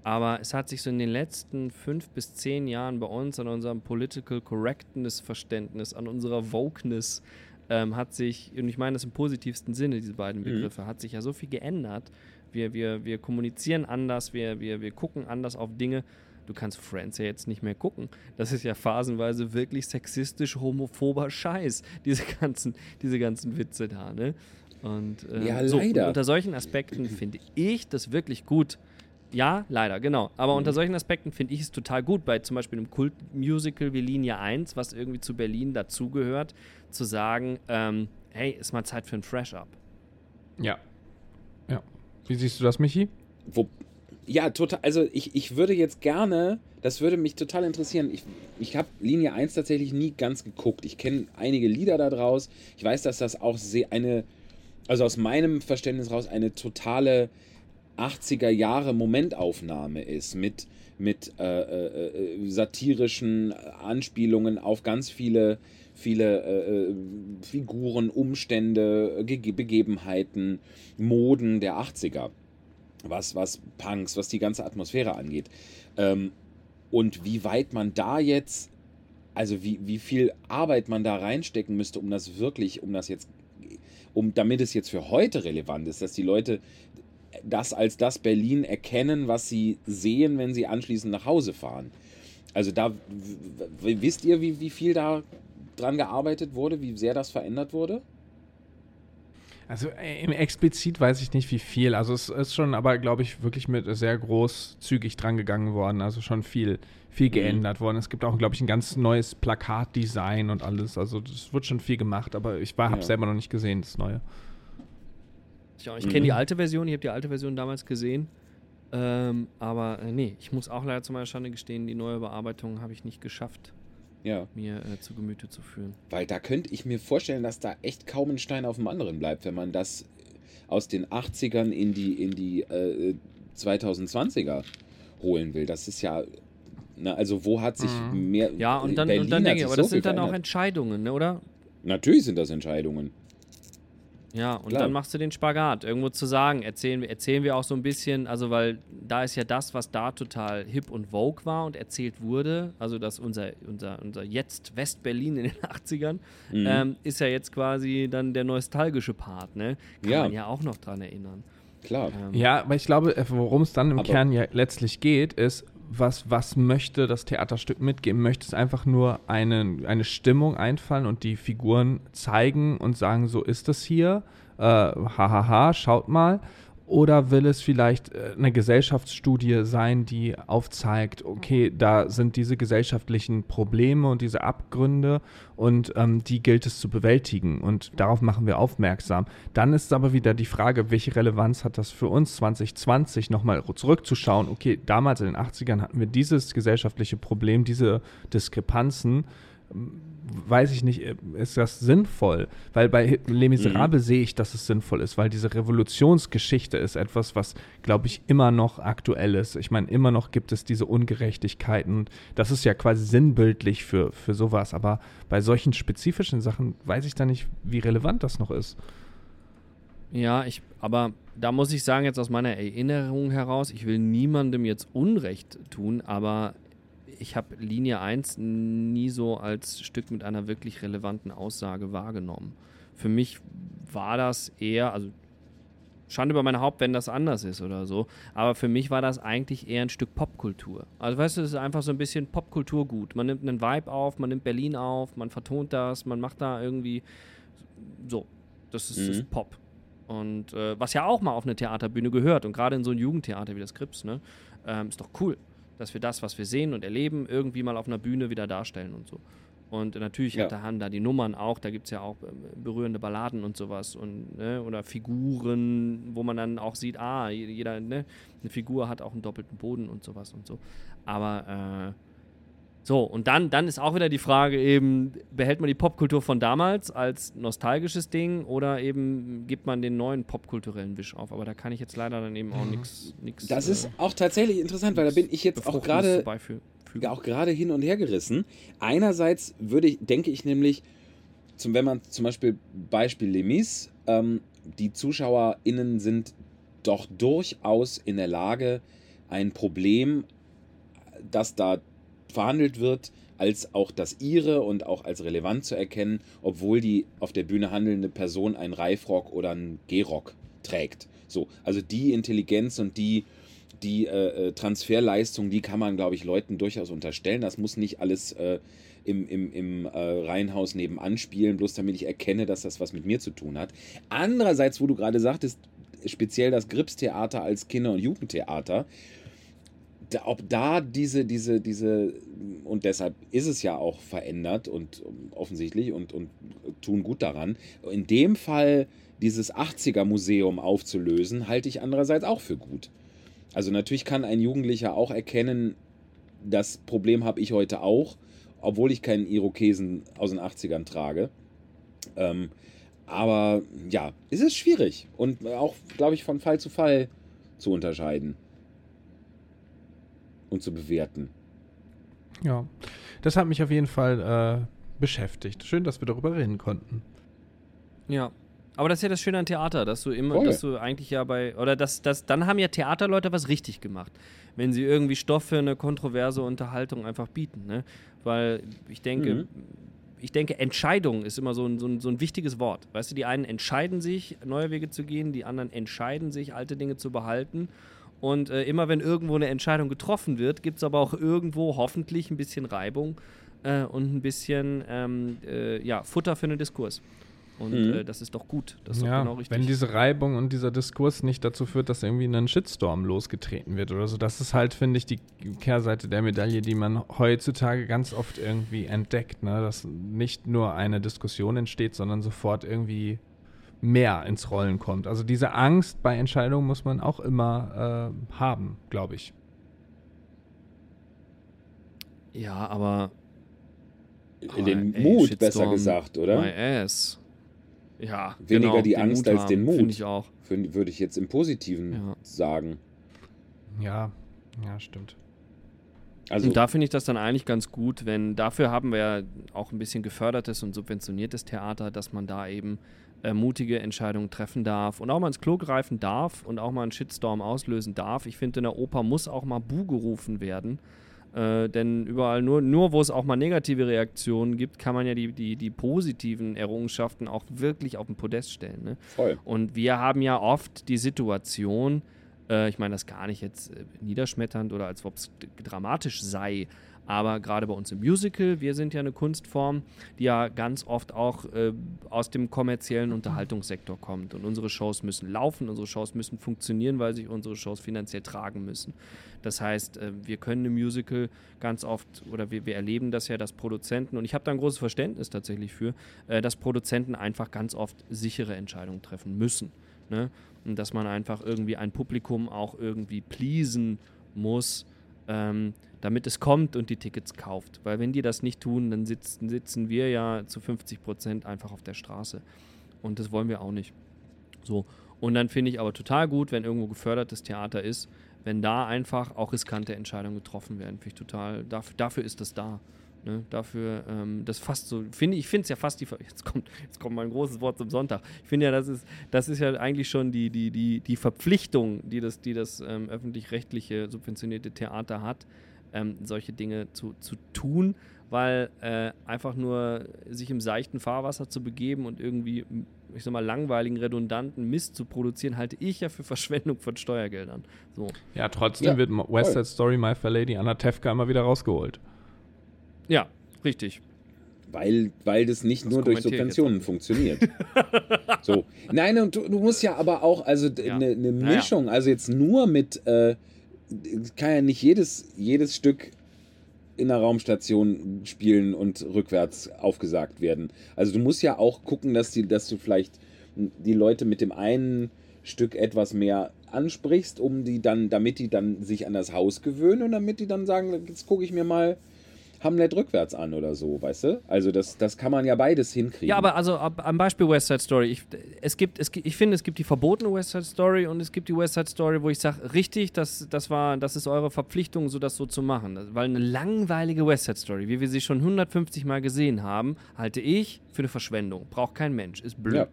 aber es hat sich so in den letzten fünf bis zehn Jahren bei uns an unserem Political Correctness Verständnis, an unserer Wokeness, ähm, hat sich, und ich meine das im positivsten Sinne, diese beiden Mhm. Begriffe, hat sich ja so viel geändert. Wir, wir, wir kommunizieren anders, wir, wir, wir gucken anders auf Dinge. Du kannst Friends ja jetzt nicht mehr gucken. Das ist ja phasenweise wirklich sexistisch, homophober Scheiß, diese ganzen, diese ganzen Witze da, ne? Und ähm, Ja, so, leider. und unter solchen Aspekten finde ich das wirklich gut. Ja, leider, genau. Aber Mhm. unter solchen Aspekten finde ich es total gut, bei zum Beispiel einem Kultmusical wie Linie 1, was irgendwie zu Berlin dazugehört, zu sagen, ähm, hey, ist mal Zeit für ein Fresh-Up. Ja. Ja. Wie siehst du das, Michi? Wo, ja, total. Also ich, ich würde jetzt gerne, das würde mich total interessieren. Ich, ich habe Linie 1 tatsächlich nie ganz geguckt. Ich kenne einige Lieder da draus. Ich weiß, dass das auch sehr eine, also aus meinem Verständnis raus, eine totale 80er Jahre Momentaufnahme ist mit, mit äh, äh, äh, satirischen Anspielungen auf ganz viele, viele äh, äh, Figuren, Umstände, Ge Begebenheiten, Moden der 80er was, was Punks, was die ganze Atmosphäre angeht. Ähm, und wie weit man da jetzt, also wie, wie viel Arbeit man da reinstecken müsste, um das wirklich, um das jetzt, um damit es jetzt für heute relevant ist, dass die Leute das als das Berlin erkennen, was sie sehen, wenn sie anschließend nach Hause fahren. Also da wisst ihr, wie, wie viel da dran gearbeitet wurde, wie sehr das verändert wurde? Also äh, im explizit weiß ich nicht, wie viel. Also es ist schon, aber glaube ich, wirklich mit sehr großzügig dran gegangen worden. Also schon viel, viel geändert worden. Es gibt auch, glaube ich, ein ganz neues Plakatdesign und alles. Also das wird schon viel gemacht, aber ich habe Ja. selber noch nicht gesehen, das Neue. Ich, ich kenne die Mhm. alte Version, ich habe die alte Version damals gesehen. Ähm, aber äh, nee, ich muss auch leider zu meiner Schande gestehen, die neue Bearbeitung habe ich nicht geschafft, Ja. mir äh, zu Gemüte zu führen. Weil da könnte ich mir vorstellen, dass da echt kaum ein Stein auf dem anderen bleibt, wenn man das aus den 80ern in die, in die äh, 2020er holen will. Das ist ja. Na, also wo hat sich Mhm. mehr. Ja, und dann, Berlin und dann denke ich, aber das so viel sind dann auch. Entscheidungen, ne, oder? Natürlich sind das Entscheidungen. Ja, und Klar. dann machst du den Spagat, irgendwo zu sagen, erzählen wir, erzählen wir auch so ein bisschen, also weil da ist ja das, was da total hip und vogue war und erzählt wurde, also dass unser, unser, unser jetzt West-Berlin in den 80ern, Mhm. ähm, ist ja jetzt quasi dann der nostalgische Part, ne? Kann Ja. man ja auch noch dran erinnern. Klar. Ähm, Ja, aber ich glaube, äh, worum es dann im Aber- Kern ja letztlich geht, ist, was, was möchte das Theaterstück mitgeben? Möchte es einfach nur eine, eine Stimmung einfallen und die Figuren zeigen und sagen, so ist es hier, äh, hahaha, schaut mal? Oder will es vielleicht äh, eine Gesellschaftsstudie sein, die aufzeigt, okay, da sind diese gesellschaftlichen Probleme und diese Abgründe und ähm, die gilt es zu bewältigen und darauf machen wir aufmerksam. Dann ist aber wieder die Frage, welche Relevanz hat das für uns 2020 nochmal zurückzuschauen, okay, damals in den 80ern hatten wir dieses gesellschaftliche Problem, diese Diskrepanzen, weiß ich nicht, ist das sinnvoll? Weil bei Les Miserables sehe ich, dass es sinnvoll ist, weil diese Revolutionsgeschichte ist etwas, was, glaube ich, immer noch aktuell ist. Ich meine, immer noch gibt es diese Ungerechtigkeiten das ist ja quasi sinnbildlich für, für sowas. Aber bei solchen spezifischen Sachen weiß ich da nicht, wie relevant das noch ist. Ja, ich, aber da muss ich sagen, jetzt aus meiner Erinnerung heraus, ich will niemandem jetzt Unrecht tun, aber ich habe Linie 1 nie so als Stück mit einer wirklich relevanten Aussage wahrgenommen. Für mich war das eher, also Schande über mein Haupt, wenn das anders ist oder so, aber für mich war das eigentlich eher ein Stück Popkultur. Also weißt du, es ist einfach so ein bisschen Popkulturgut. Man nimmt einen Vibe auf, man nimmt Berlin auf, man vertont das, man macht da irgendwie so. Das ist, das Mhm. ist Pop. Und äh, was ja auch mal auf eine Theaterbühne gehört und gerade in so ein Jugendtheater wie das Krips, ne, ähm, ist doch cool, dass wir das, was wir sehen und erleben, irgendwie mal auf einer Bühne wieder darstellen und so. Und natürlich Ja. hat der Han da die Nummern auch, da gibt es ja auch ähm, berührende Balladen und sowas und ne, oder Figuren, wo man dann auch sieht, ah, jeder, ne, eine Figur hat auch einen doppelten Boden und sowas und so. Aber äh, so, und dann, dann ist auch wieder die Frage eben, behält man die Popkultur von damals als nostalgisches Ding oder eben gibt man den neuen popkulturellen Wisch auf? Aber da kann ich jetzt leider dann eben auch nichts. Das ist auch tatsächlich interessant, weil da bin ich jetzt auch gerade auch gerade hin und her gerissen. Einerseits würde ich, denke ich nämlich, zum, wenn man zum Beispiel Beispiel Lemis, ähm, die ZuschauerInnen sind doch durchaus in der Lage, ein Problem, das da verhandelt wird, als auch das ihre und auch als relevant zu erkennen, obwohl die auf der Bühne handelnde Person einen Reifrock oder einen Gehrock trägt. So, also die Intelligenz und die, die äh, äh, Transferleistung, die kann man, glaube ich, Leuten durchaus unterstellen. Das muss nicht alles äh, im, im, im äh, Reihenhaus nebenan spielen, bloß damit ich erkenne, dass das was mit mir zu tun hat. Andererseits, wo du gerade sagtest, speziell das Gripstheater als Kinder- und Jugendtheater, ob da diese, diese, diese, und deshalb ist es ja auch verändert und um, offensichtlich und, und tun gut daran, in dem Fall dieses 80er-Museum aufzulösen, halte ich andererseits auch für gut. Also natürlich kann ein Jugendlicher auch erkennen, das Problem habe ich heute auch, obwohl ich keinen Irokesen aus den 80ern trage. Ähm, aber ja, es ist schwierig und auch, glaube ich, von Fall zu Fall zu unterscheiden und zu bewerten. Ja, das hat mich auf jeden Fall äh, beschäftigt. Schön, dass wir darüber reden konnten. Ja. Aber das ist ja das Schöne an Theater, dass du immer, Voll. dass du eigentlich ja bei, oder dass, dass, dann haben ja Theaterleute was richtig gemacht, wenn sie irgendwie Stoff für eine kontroverse Unterhaltung einfach bieten, ne? Weil ich denke, Mhm. ich denke, Entscheidung ist immer so ein, so, ein, so ein wichtiges Wort. Weißt du, die einen entscheiden sich, neue Wege zu gehen, die anderen entscheiden sich, alte Dinge zu behalten. Und äh, immer wenn irgendwo eine Entscheidung getroffen wird, gibt es aber auch irgendwo hoffentlich ein bisschen Reibung äh, und ein bisschen ähm, äh, ja, Futter für einen Diskurs. Und Mhm. äh, das ist doch gut. Das ist ja, doch genau richtig. wenn diese Reibung und dieser Diskurs nicht dazu führt, dass irgendwie ein Shitstorm losgetreten wird oder so. Das ist halt, finde ich, die Kehrseite der Medaille, die man heutzutage ganz oft irgendwie entdeckt. Ne? Dass nicht nur eine Diskussion entsteht, sondern sofort irgendwie mehr ins Rollen kommt. Also diese Angst bei Entscheidungen muss man auch immer äh, haben, glaube ich. ja, aber. In den ey, Mut, Shitstorm, besser gesagt, oder? My ass. Ja, Weniger genau, die den Angst Mut als den Mut. Finde ich auch. Würde ich jetzt im Positiven Ja. sagen. Ja, ja, stimmt. Also, und da finde ich das dann eigentlich ganz gut, wenn dafür haben wir ja auch ein bisschen gefördertes und subventioniertes Theater, dass man da eben äh, mutige Entscheidungen treffen darf und auch mal ins Klo greifen darf und auch mal einen Shitstorm auslösen darf. Ich finde, in der Oper muss auch mal Bu gerufen werden. Äh, denn überall, nur, nur wo es auch mal negative Reaktionen gibt, kann man ja die, die, die positiven Errungenschaften auch wirklich auf den Podest stellen. Ne? voll. Und wir haben ja oft die Situation, äh, ich meine das gar nicht jetzt äh, niederschmetternd oder als ob es dramatisch sei, aber gerade bei uns im Musical, wir sind ja eine Kunstform, die ja ganz oft auch äh, aus dem kommerziellen Unterhaltungssektor kommt. Und unsere Shows müssen laufen, unsere Shows müssen funktionieren, weil sich unsere Shows finanziell tragen müssen. Das heißt, äh, wir können im Musical ganz oft, oder wir, wir erleben das ja, dass Produzenten, und ich habe da ein großes Verständnis tatsächlich für, äh, dass Produzenten einfach ganz oft sichere Entscheidungen treffen müssen. Ne? Und dass man einfach irgendwie ein Publikum auch irgendwie pleasen muss, ähm, damit es kommt und die Tickets kauft. Weil wenn die das nicht tun, dann sitzen, sitzen wir ja zu 50 Prozent einfach auf der Straße. Und das wollen wir auch nicht. So. Und dann finde ich aber total gut, wenn irgendwo gefördertes Theater ist, wenn da einfach auch riskante Entscheidungen getroffen werden. Finde ich total, dafür, dafür ist das da. Ne? Dafür, ähm, das fast so, finde ich, finde es ja fast die, jetzt kommt, jetzt kommt mal ein großes Wort zum Sonntag. Ich finde ja, das ist, das ist ja eigentlich schon die, die, die, die Verpflichtung, die das, die das ähm, öffentlich-rechtliche subventionierte Theater hat, ähm, solche Dinge zu, zu tun, weil äh, einfach nur sich im seichten Fahrwasser zu begeben und irgendwie, ich sag mal, langweiligen, redundanten Mist zu produzieren, halte ich ja für Verschwendung von Steuergeldern. So. Ja, trotzdem Ja, wird West. Side Story, My Fair Lady, Anna Tefka immer wieder rausgeholt. Ja, richtig. Weil, weil das nicht Das nur durch Subventionen funktioniert. so. Nein, und du, du musst ja aber auch, also eine Ja. ne Ja, ja. Mischung, also jetzt nur mit, äh, kann ja nicht jedes, jedes Stück in der Raumstation spielen und rückwärts aufgesagt werden. Also du musst ja auch gucken, dass, die, dass du vielleicht die Leute mit dem einen Stück etwas mehr ansprichst, um die dann, damit die dann sich an das Haus gewöhnen und damit die dann sagen, jetzt gucke ich mir mal Hamlet rückwärts an oder so, weißt du? Also das, das kann man ja beides hinkriegen. Ja, aber also ab, am Beispiel West Side Story. Ich, es gibt, es, ich finde, es gibt die verbotene West Side Story und es gibt die West Side Story, wo ich sage, richtig, das, das, war, das ist eure Verpflichtung, so das so zu machen. Weil eine langweilige West Side Story, wie wir sie schon 150 Mal gesehen haben, halte ich für eine Verschwendung. Braucht kein Mensch, ist blöd. Ja.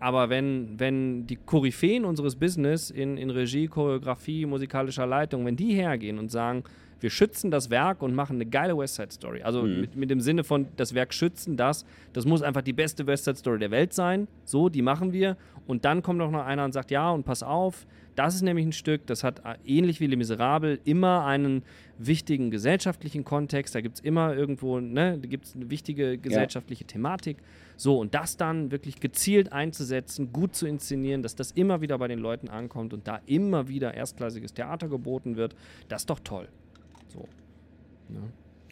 Aber wenn, wenn die Koryphäen unseres Business in, in Regie, Choreografie, musikalischer Leitung, wenn die hergehen und sagen, wir schützen das Werk und machen eine geile West Side Story. Also mit, mit dem Sinne von das Werk schützen, das, das muss einfach die beste West Side Story der Welt sein. So, die machen wir. Und dann kommt doch noch einer und sagt, ja, und pass auf, das ist nämlich ein Stück, das hat äh, ähnlich wie Les Miserables immer einen wichtigen gesellschaftlichen Kontext. Da gibt es immer irgendwo, ne, da gibt es eine wichtige gesellschaftliche Thematik. So, und das dann wirklich gezielt einzusetzen, gut zu inszenieren, dass das immer wieder bei den Leuten ankommt und da immer wieder erstklassiges Theater geboten wird, das ist doch toll. So.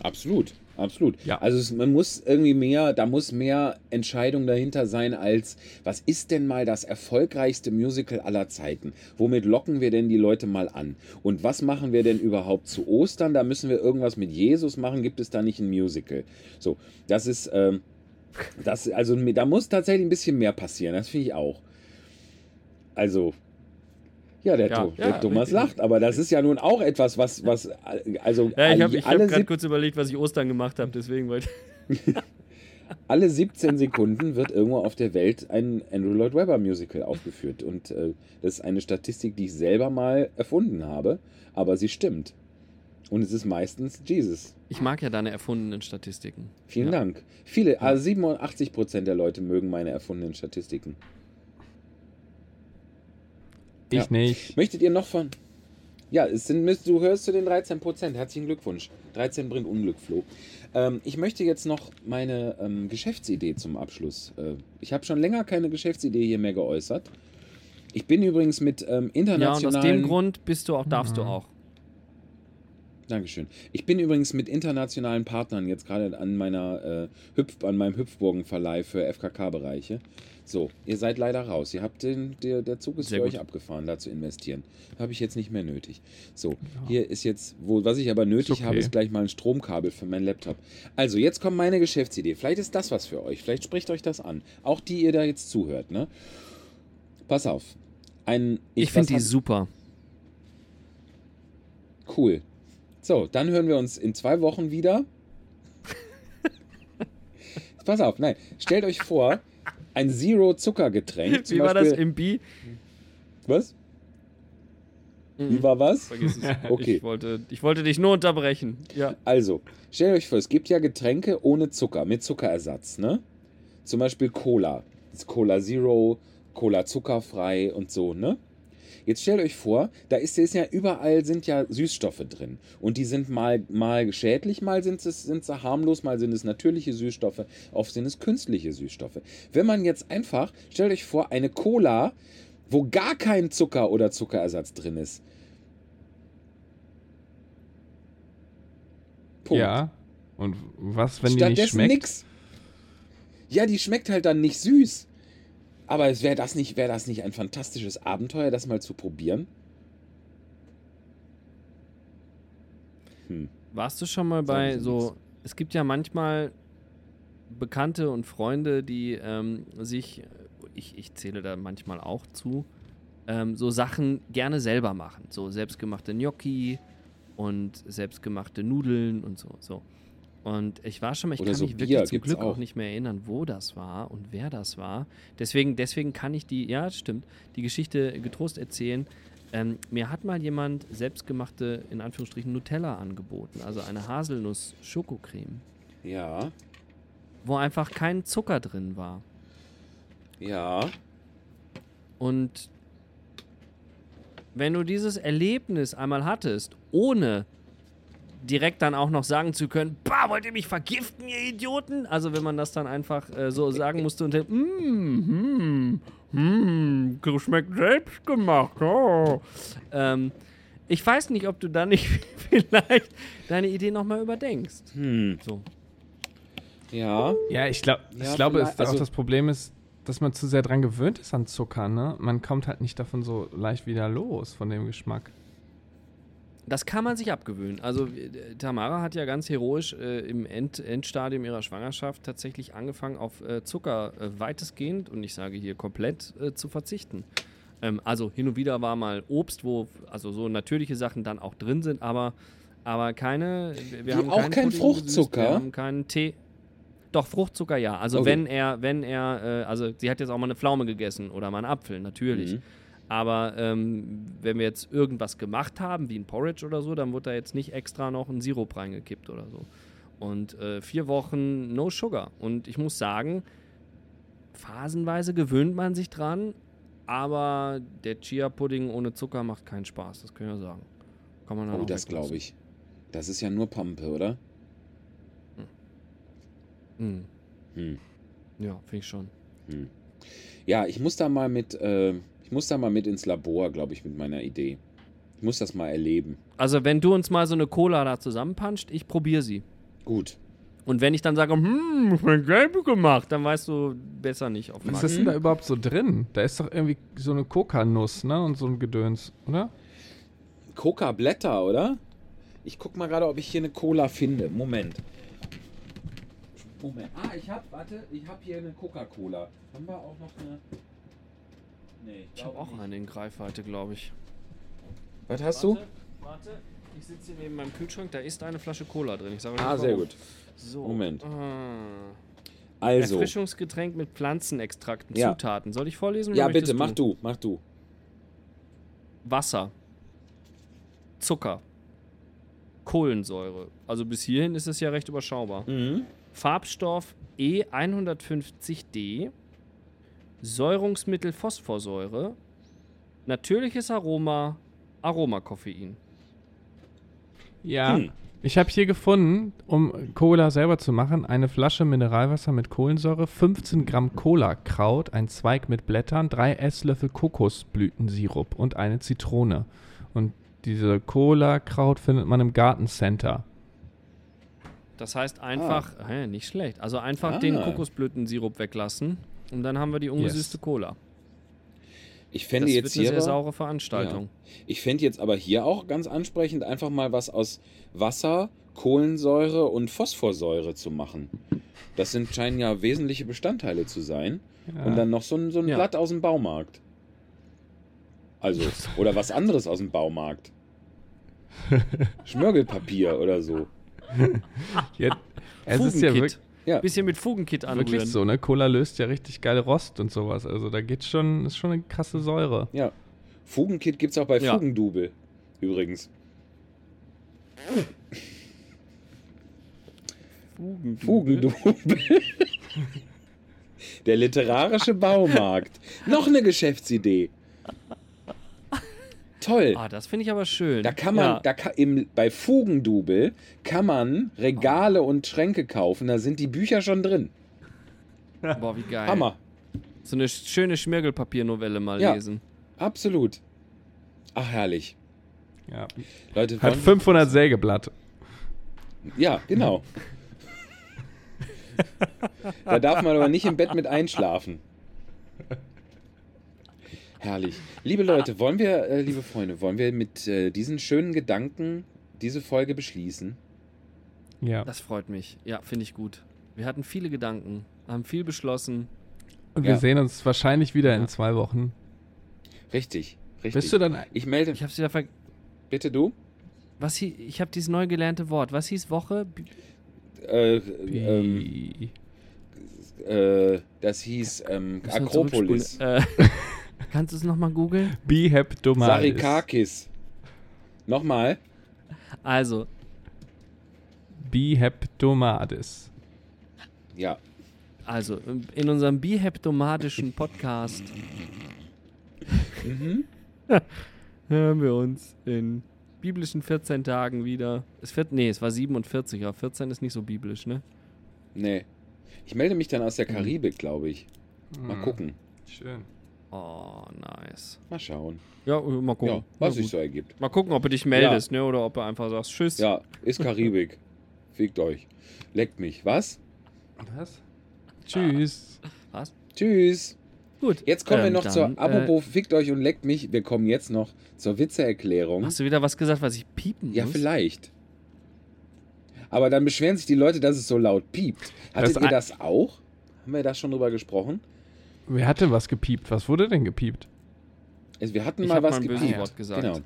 Absolut, absolut. Ja. Also es, man muss irgendwie mehr, da muss mehr Entscheidung dahinter sein als, was ist denn mal das erfolgreichste Musical aller Zeiten? Womit locken wir denn die Leute mal an? Und was machen wir denn überhaupt zu Ostern? Da müssen wir irgendwas mit Jesus machen. Gibt es da nicht ein Musical? So, das ist, ähm, das, also da muss tatsächlich ein bisschen mehr passieren. Das finde ich auch. Also, ja, der, Ja, To- ja, der Thomas richtig. lacht, aber das ist ja nun auch etwas, was, was, also Ja, ich habe hab alle gerade kurz überlegt, was ich Ostern gemacht habe, deswegen wollte alle 17 Sekunden wird irgendwo auf der Welt ein Andrew Lloyd Webber Musical aufgeführt. Und äh, das ist eine Statistik, die ich selber mal erfunden habe, aber sie stimmt. Und es ist meistens Jesus. ich mag ja deine erfundenen Statistiken. Vielen Ja. Dank. Viele, also 87 Prozent der Leute mögen meine erfundenen Statistiken. Ich Ja. nicht. Möchtet ihr noch von. Ja, es sind, du hörst zu den 13 Prozent. Herzlichen Glückwunsch. 13 bringt Unglück, Flo. Ähm, ich möchte jetzt noch meine ähm, Geschäftsidee zum Abschluss. Äh, ich habe schon länger keine Geschäftsidee hier mehr geäußert. Ich bin übrigens mit ähm, Ja, und internationalen. aus dem Grund bist du auch, darfst du auch. Dankeschön. Ich bin übrigens mit internationalen Partnern jetzt gerade an meiner äh, Hüpf, an meinem Hüpfburgenverleih für FKK-Bereiche. So, ihr seid leider raus. Ihr habt den, der, der Zug ist Sehr für gut. euch abgefahren, da zu investieren. Habe ich jetzt nicht mehr nötig. So, hier ist jetzt, wo, was ich aber nötig okay. habe, ist gleich mal ein Stromkabel für meinen Laptop. Also, jetzt kommt meine Geschäftsidee. Vielleicht ist das was für euch. Vielleicht spricht euch das an. Auch die ihr da jetzt zuhört, ne? Pass auf. Ein, Ich, finde was die super. Cool. So, dann hören wir uns in zwei Wochen wieder. Pass auf, nein. Stellt euch vor, ein Zero-Zucker-Getränk. Wie war das im Bi? Was? Wie war was? Vergiss es. Okay. Ich wollte, ich wollte dich nur unterbrechen. Ja. Also, stellt euch vor, es gibt ja Getränke ohne Zucker, mit Zuckerersatz, ne? Zum Beispiel Cola. Das ist Cola Zero, Cola zuckerfrei und so, ne? Jetzt stellt euch vor, da ist, ist ja überall sind ja Süßstoffe drin. Und die sind mal, mal schädlich, mal sind es, sind sie harmlos, mal sind es natürliche Süßstoffe, oft sind es künstliche Süßstoffe. Wenn man jetzt einfach, stellt euch vor, eine Cola, wo gar kein Zucker oder Zuckerersatz drin ist. Punkt. Ja. Und was, wenn die nicht Stattdessen schmeckt? nix. Ja, die schmeckt halt dann nicht süß. Aber wäre das, nicht, wär das nicht ein fantastisches Abenteuer, das mal zu probieren? Hm. Warst du schon mal bei so, es gibt ja manchmal Bekannte und Freunde, die ähm, sich, ich, ich zähle da manchmal auch zu, ähm, so Sachen gerne selber machen. So selbstgemachte Gnocchi und selbstgemachte Nudeln und so. so. Und ich war schon mal, ich Oder kann so mich Bier wirklich zum Glück auch. auch. nicht mehr erinnern, wo das war und wer das war. Deswegen, deswegen kann ich die, ja, stimmt, die Geschichte getrost erzählen. Ähm, mir hat mal jemand selbstgemachte, in Anführungsstrichen, Nutella angeboten, also eine Haselnuss-Schokocreme, Ja, wo einfach kein Zucker drin war. ja. Und wenn du dieses Erlebnis einmal hattest, ohne direkt dann auch noch sagen zu können, bah, wollt ihr mich vergiften, ihr Idioten? Also wenn man das dann einfach äh, so sagen musste und dann, mm, hm, hm, schmeckt selbst gemacht, oh. ähm, Ich weiß nicht, ob du da nicht vielleicht deine Idee nochmal überdenkst. Hm. So. Ja. Ja, ich, glaub, Ja, ich glaube, vielleicht- es, auch also- das Problem ist, dass man zu sehr dran gewöhnt ist an Zucker, ne? Man kommt halt nicht davon so leicht wieder los, von dem Geschmack. Das kann man sich abgewöhnen. Also äh, Tamara hat ja ganz heroisch äh, im End Endstadium ihrer Schwangerschaft tatsächlich angefangen, auf äh, Zucker äh, weitestgehend, und ich sage hier komplett, äh, zu verzichten. Ähm, also hin und wieder war mal Obst, wo also so natürliche Sachen dann auch drin sind, aber, aber keine. Wir Wie, haben auch keinen Fruchtzucker? Wir haben keinen Tee. Doch, Fruchtzucker ja. Also Okay. wenn er, wenn er, äh, also sie hat jetzt auch mal eine Pflaume gegessen oder mal einen Apfel, natürlich. Mhm. Aber ähm, wenn wir jetzt irgendwas gemacht haben, wie ein Porridge oder so, dann wird da jetzt nicht extra noch ein Sirup reingekippt oder so. Und äh, vier Wochen No Sugar. Und ich muss sagen, phasenweise gewöhnt man sich dran, aber der Chia-Pudding ohne Zucker macht keinen Spaß, das können wir sagen. Kann man Oh, das glaube ich. Das ist ja nur Pampe, oder? Mhm. Hm. Ja, finde ich schon. Ja, ich muss da mal mit, äh, ich muss da mal mit ins Labor, glaube ich, mit meiner Idee. Ich muss das mal erleben. Also wenn du uns mal so eine Cola da zusammenpanscht, ich probiere sie. Gut. Und wenn ich dann sage, hm, ich hab gelb gemacht, dann weißt du besser nicht auf Was Markt. ist denn da überhaupt so drin? Da ist doch irgendwie so eine Kokanuss, ne? Und so ein Gedöns, oder? Coca-Blätter, oder? Ich guck mal gerade, ob ich hier eine Cola finde. Moment. Moment. Ah, ich hab, warte, ich hab hier eine Coca-Cola. Haben wir auch noch eine. Nee, Ich habe auch eine in Greifweite, glaube ich. Was hast du? Warte, warte. Ich sitze hier neben meinem Kühlschrank, da ist eine Flasche Cola drin. Ich sage Ah, nicht sehr warum. gut. So. Moment. Ah. Also. Erfrischungsgetränk mit Pflanzenextrakten, Ja. Zutaten. Soll ich vorlesen? oder Ja, bitte, mach du, mach du. Wasser. Zucker. Kohlensäure. Also bis hierhin ist es ja recht überschaubar. Mhm. Farbstoff E E150D. Säurungsmittel Phosphorsäure. Natürliches Aroma. Aromakoffein. Ja. Hm. Ich habe hier gefunden, um Cola selber zu machen, eine Flasche Mineralwasser mit Kohlensäure, 15 Gramm Cola-Kraut, ein Zweig mit Blättern, drei Esslöffel Kokosblütensirup und eine Zitrone. Und diese Cola-Kraut findet man im Gartencenter. Das heißt einfach, hä, nicht schlecht. Also einfach Ah. den Kokosblütensirup weglassen und dann haben wir die ungesüßte Yes. Cola. Ich Das fände wird jetzt eine hier. sehr aber- saure Veranstaltung. Ich fände jetzt aber hier auch ganz ansprechend, einfach mal was aus Wasser, Kohlensäure und Phosphorsäure zu machen. Das sind, scheinen ja wesentliche Bestandteile zu sein. Ja. Und dann noch so ein, so ein Ja. Blatt aus dem Baumarkt. Also, oder was anderes aus dem Baumarkt. Schmirgelpapier oder so. Ja, es ist ja wirklich, Ja. Bisschen mit Fugenkit anrühren. wirklich so, ne? Cola löst ja richtig geil Rost und sowas. Also da geht's schon, ist schon eine krasse Säure. Ja. Fugenkit gibt es auch bei Ja. Fugendubel. Übrigens. Fugendubel. Der literarische Baumarkt. Noch eine Geschäftsidee. Toll. Ah, das finde ich aber schön. Da kann man, Ja. da kann, im, bei Fugendubel kann man Regale und Schränke kaufen. Da sind die Bücher schon drin. Boah, wie geil. Hammer. So eine schöne Schmirgelpapiernovelle mal Ja. lesen. Absolut. Ach, herrlich. Ja. Leute, Hat wollen- 500 Sägeblatt. Ja, genau. da darf man aber nicht im Bett mit einschlafen. Herrlich. Liebe Leute, wollen wir, äh, liebe Freunde, wollen wir mit äh, diesen schönen Gedanken diese Folge beschließen? Ja. Das freut mich. Ja, finde ich gut. Wir hatten viele Gedanken, haben viel beschlossen. Und wir Ja. sehen uns wahrscheinlich wieder Ja. in zwei Wochen. Richtig, richtig. Bist du dann. ich melde, Ich habe wieder ver bitte du? Was hie ich habe dieses neu gelernte Wort. Was hieß Woche? B Äh, ähm, äh, das hieß ähm, wir Akropolis. kannst du es nochmal googeln? Biheptomatis. Sarikakis. Nochmal. Also, Biheptomatis. Ja. also in unserem biheptomatischen Podcast Mhm. hören wir uns in biblischen 14 Tagen wieder. Es wird, nee, es war 47, aber 14 ist nicht so biblisch, ne? Nee. Ich melde mich dann aus der Karibik, glaube ich. Mal Hm, gucken. Schön. Oh, nice. Mal schauen. Ja, äh, mal gucken. Ja, was sich so ergibt. Mal gucken, ob du dich meldest, ne? Oder ob du einfach sagst, tschüss. Ja, ist Karibik. Fickt euch. Leckt mich. Was? Was? Tschüss. Was? Tschüss. Gut. Jetzt kommen wir Ähm, noch dann, zur, äh, apropos fickt euch und leckt mich, wir kommen jetzt noch zur Witzeerklärung. Hast du wieder was gesagt, was ich piepen Ja, muss? vielleicht. Aber dann beschweren sich die Leute, dass es so laut piept. Hattet Das ihr das auch? Haben wir da schon drüber gesprochen? Wer hatte was gepiept? Was wurde denn gepiept? Also wir hatten Ich mal was mal böses gepiept. Wort gesagt. Genau.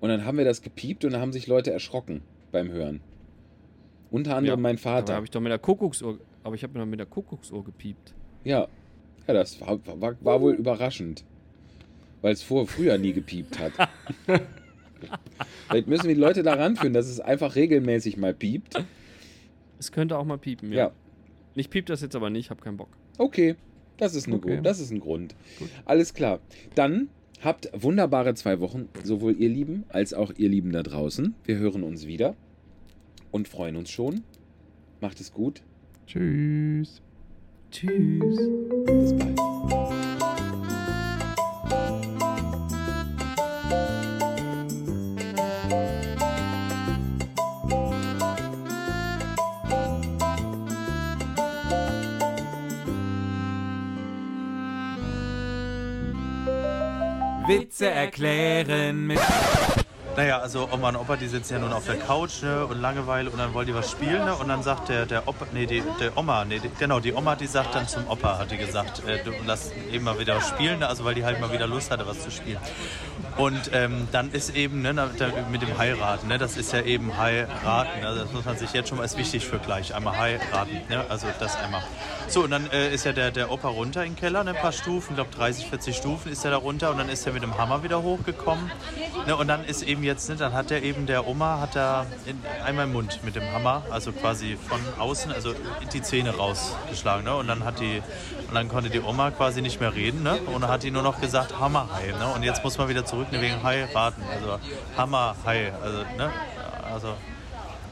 Und dann haben wir das gepiept und dann haben sich Leute erschrocken beim Hören. Unter anderem Ja, mein Vater. habe ich doch mit der Kuckucksuhr, aber ich habe mir doch mit der Kuckucksuhr gepiept. Ja. Ja, das war, war, war wohl überraschend. Weil es vor, früher nie gepiept hat. Vielleicht müssen wir die Leute daran führen, dass es einfach regelmäßig mal piept. Es könnte auch mal piepen, ja. Ja. Ich piep das jetzt aber nicht, habe keinen Bock. Okay, das ist, eine Okay. Gu- das ist ein Grund. Alles klar. Dann habt wunderbare zwei Wochen, sowohl ihr Lieben als auch ihr Lieben da draußen. Wir hören uns wieder und freuen uns schon. Macht es gut. Tschüss. Tschüss. Bis bald. Witze erklären mit Naja, also Oma und Opa, die sitzen ja nun auf der Couch ne, und Langeweile und dann wollen die was spielen. Ne, und dann sagt der, der Opa, nee, die, der Oma, nee, die, genau, die Oma, die sagt dann zum Opa, hat die gesagt, äh, du lass eben mal wieder spielen, ne, also weil die halt mal wieder Lust hatte, was zu spielen. Und ähm, dann ist eben ne, mit dem Heiraten, ne, das ist ja eben heiraten, also das muss man sich jetzt schon mal, ist wichtig für gleich, einmal heiraten, ne, also das einmal. So, und dann äh, ist ja der, der Opa runter in den Keller, ne, ein paar Stufen, ich glaube 30, 40 Stufen ist er da runter und dann ist er mit dem Hammer wieder hochgekommen. Ne, und dann ist eben jetzt, ne, dann hat er eben, der Oma hat da in, einmal im Mund mit dem Hammer, also quasi von außen, also die Zähne rausgeschlagen. Ne, und dann hat die, und dann konnte die Oma quasi nicht mehr reden, ne, und dann hat die nur noch gesagt, Hammerhai, ne, und jetzt muss man wieder zurück, ne, wegen heiraten, also Hammerhai, also, ne, also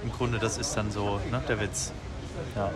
im Grunde, das ist dann so, ne, der Witz. Ja.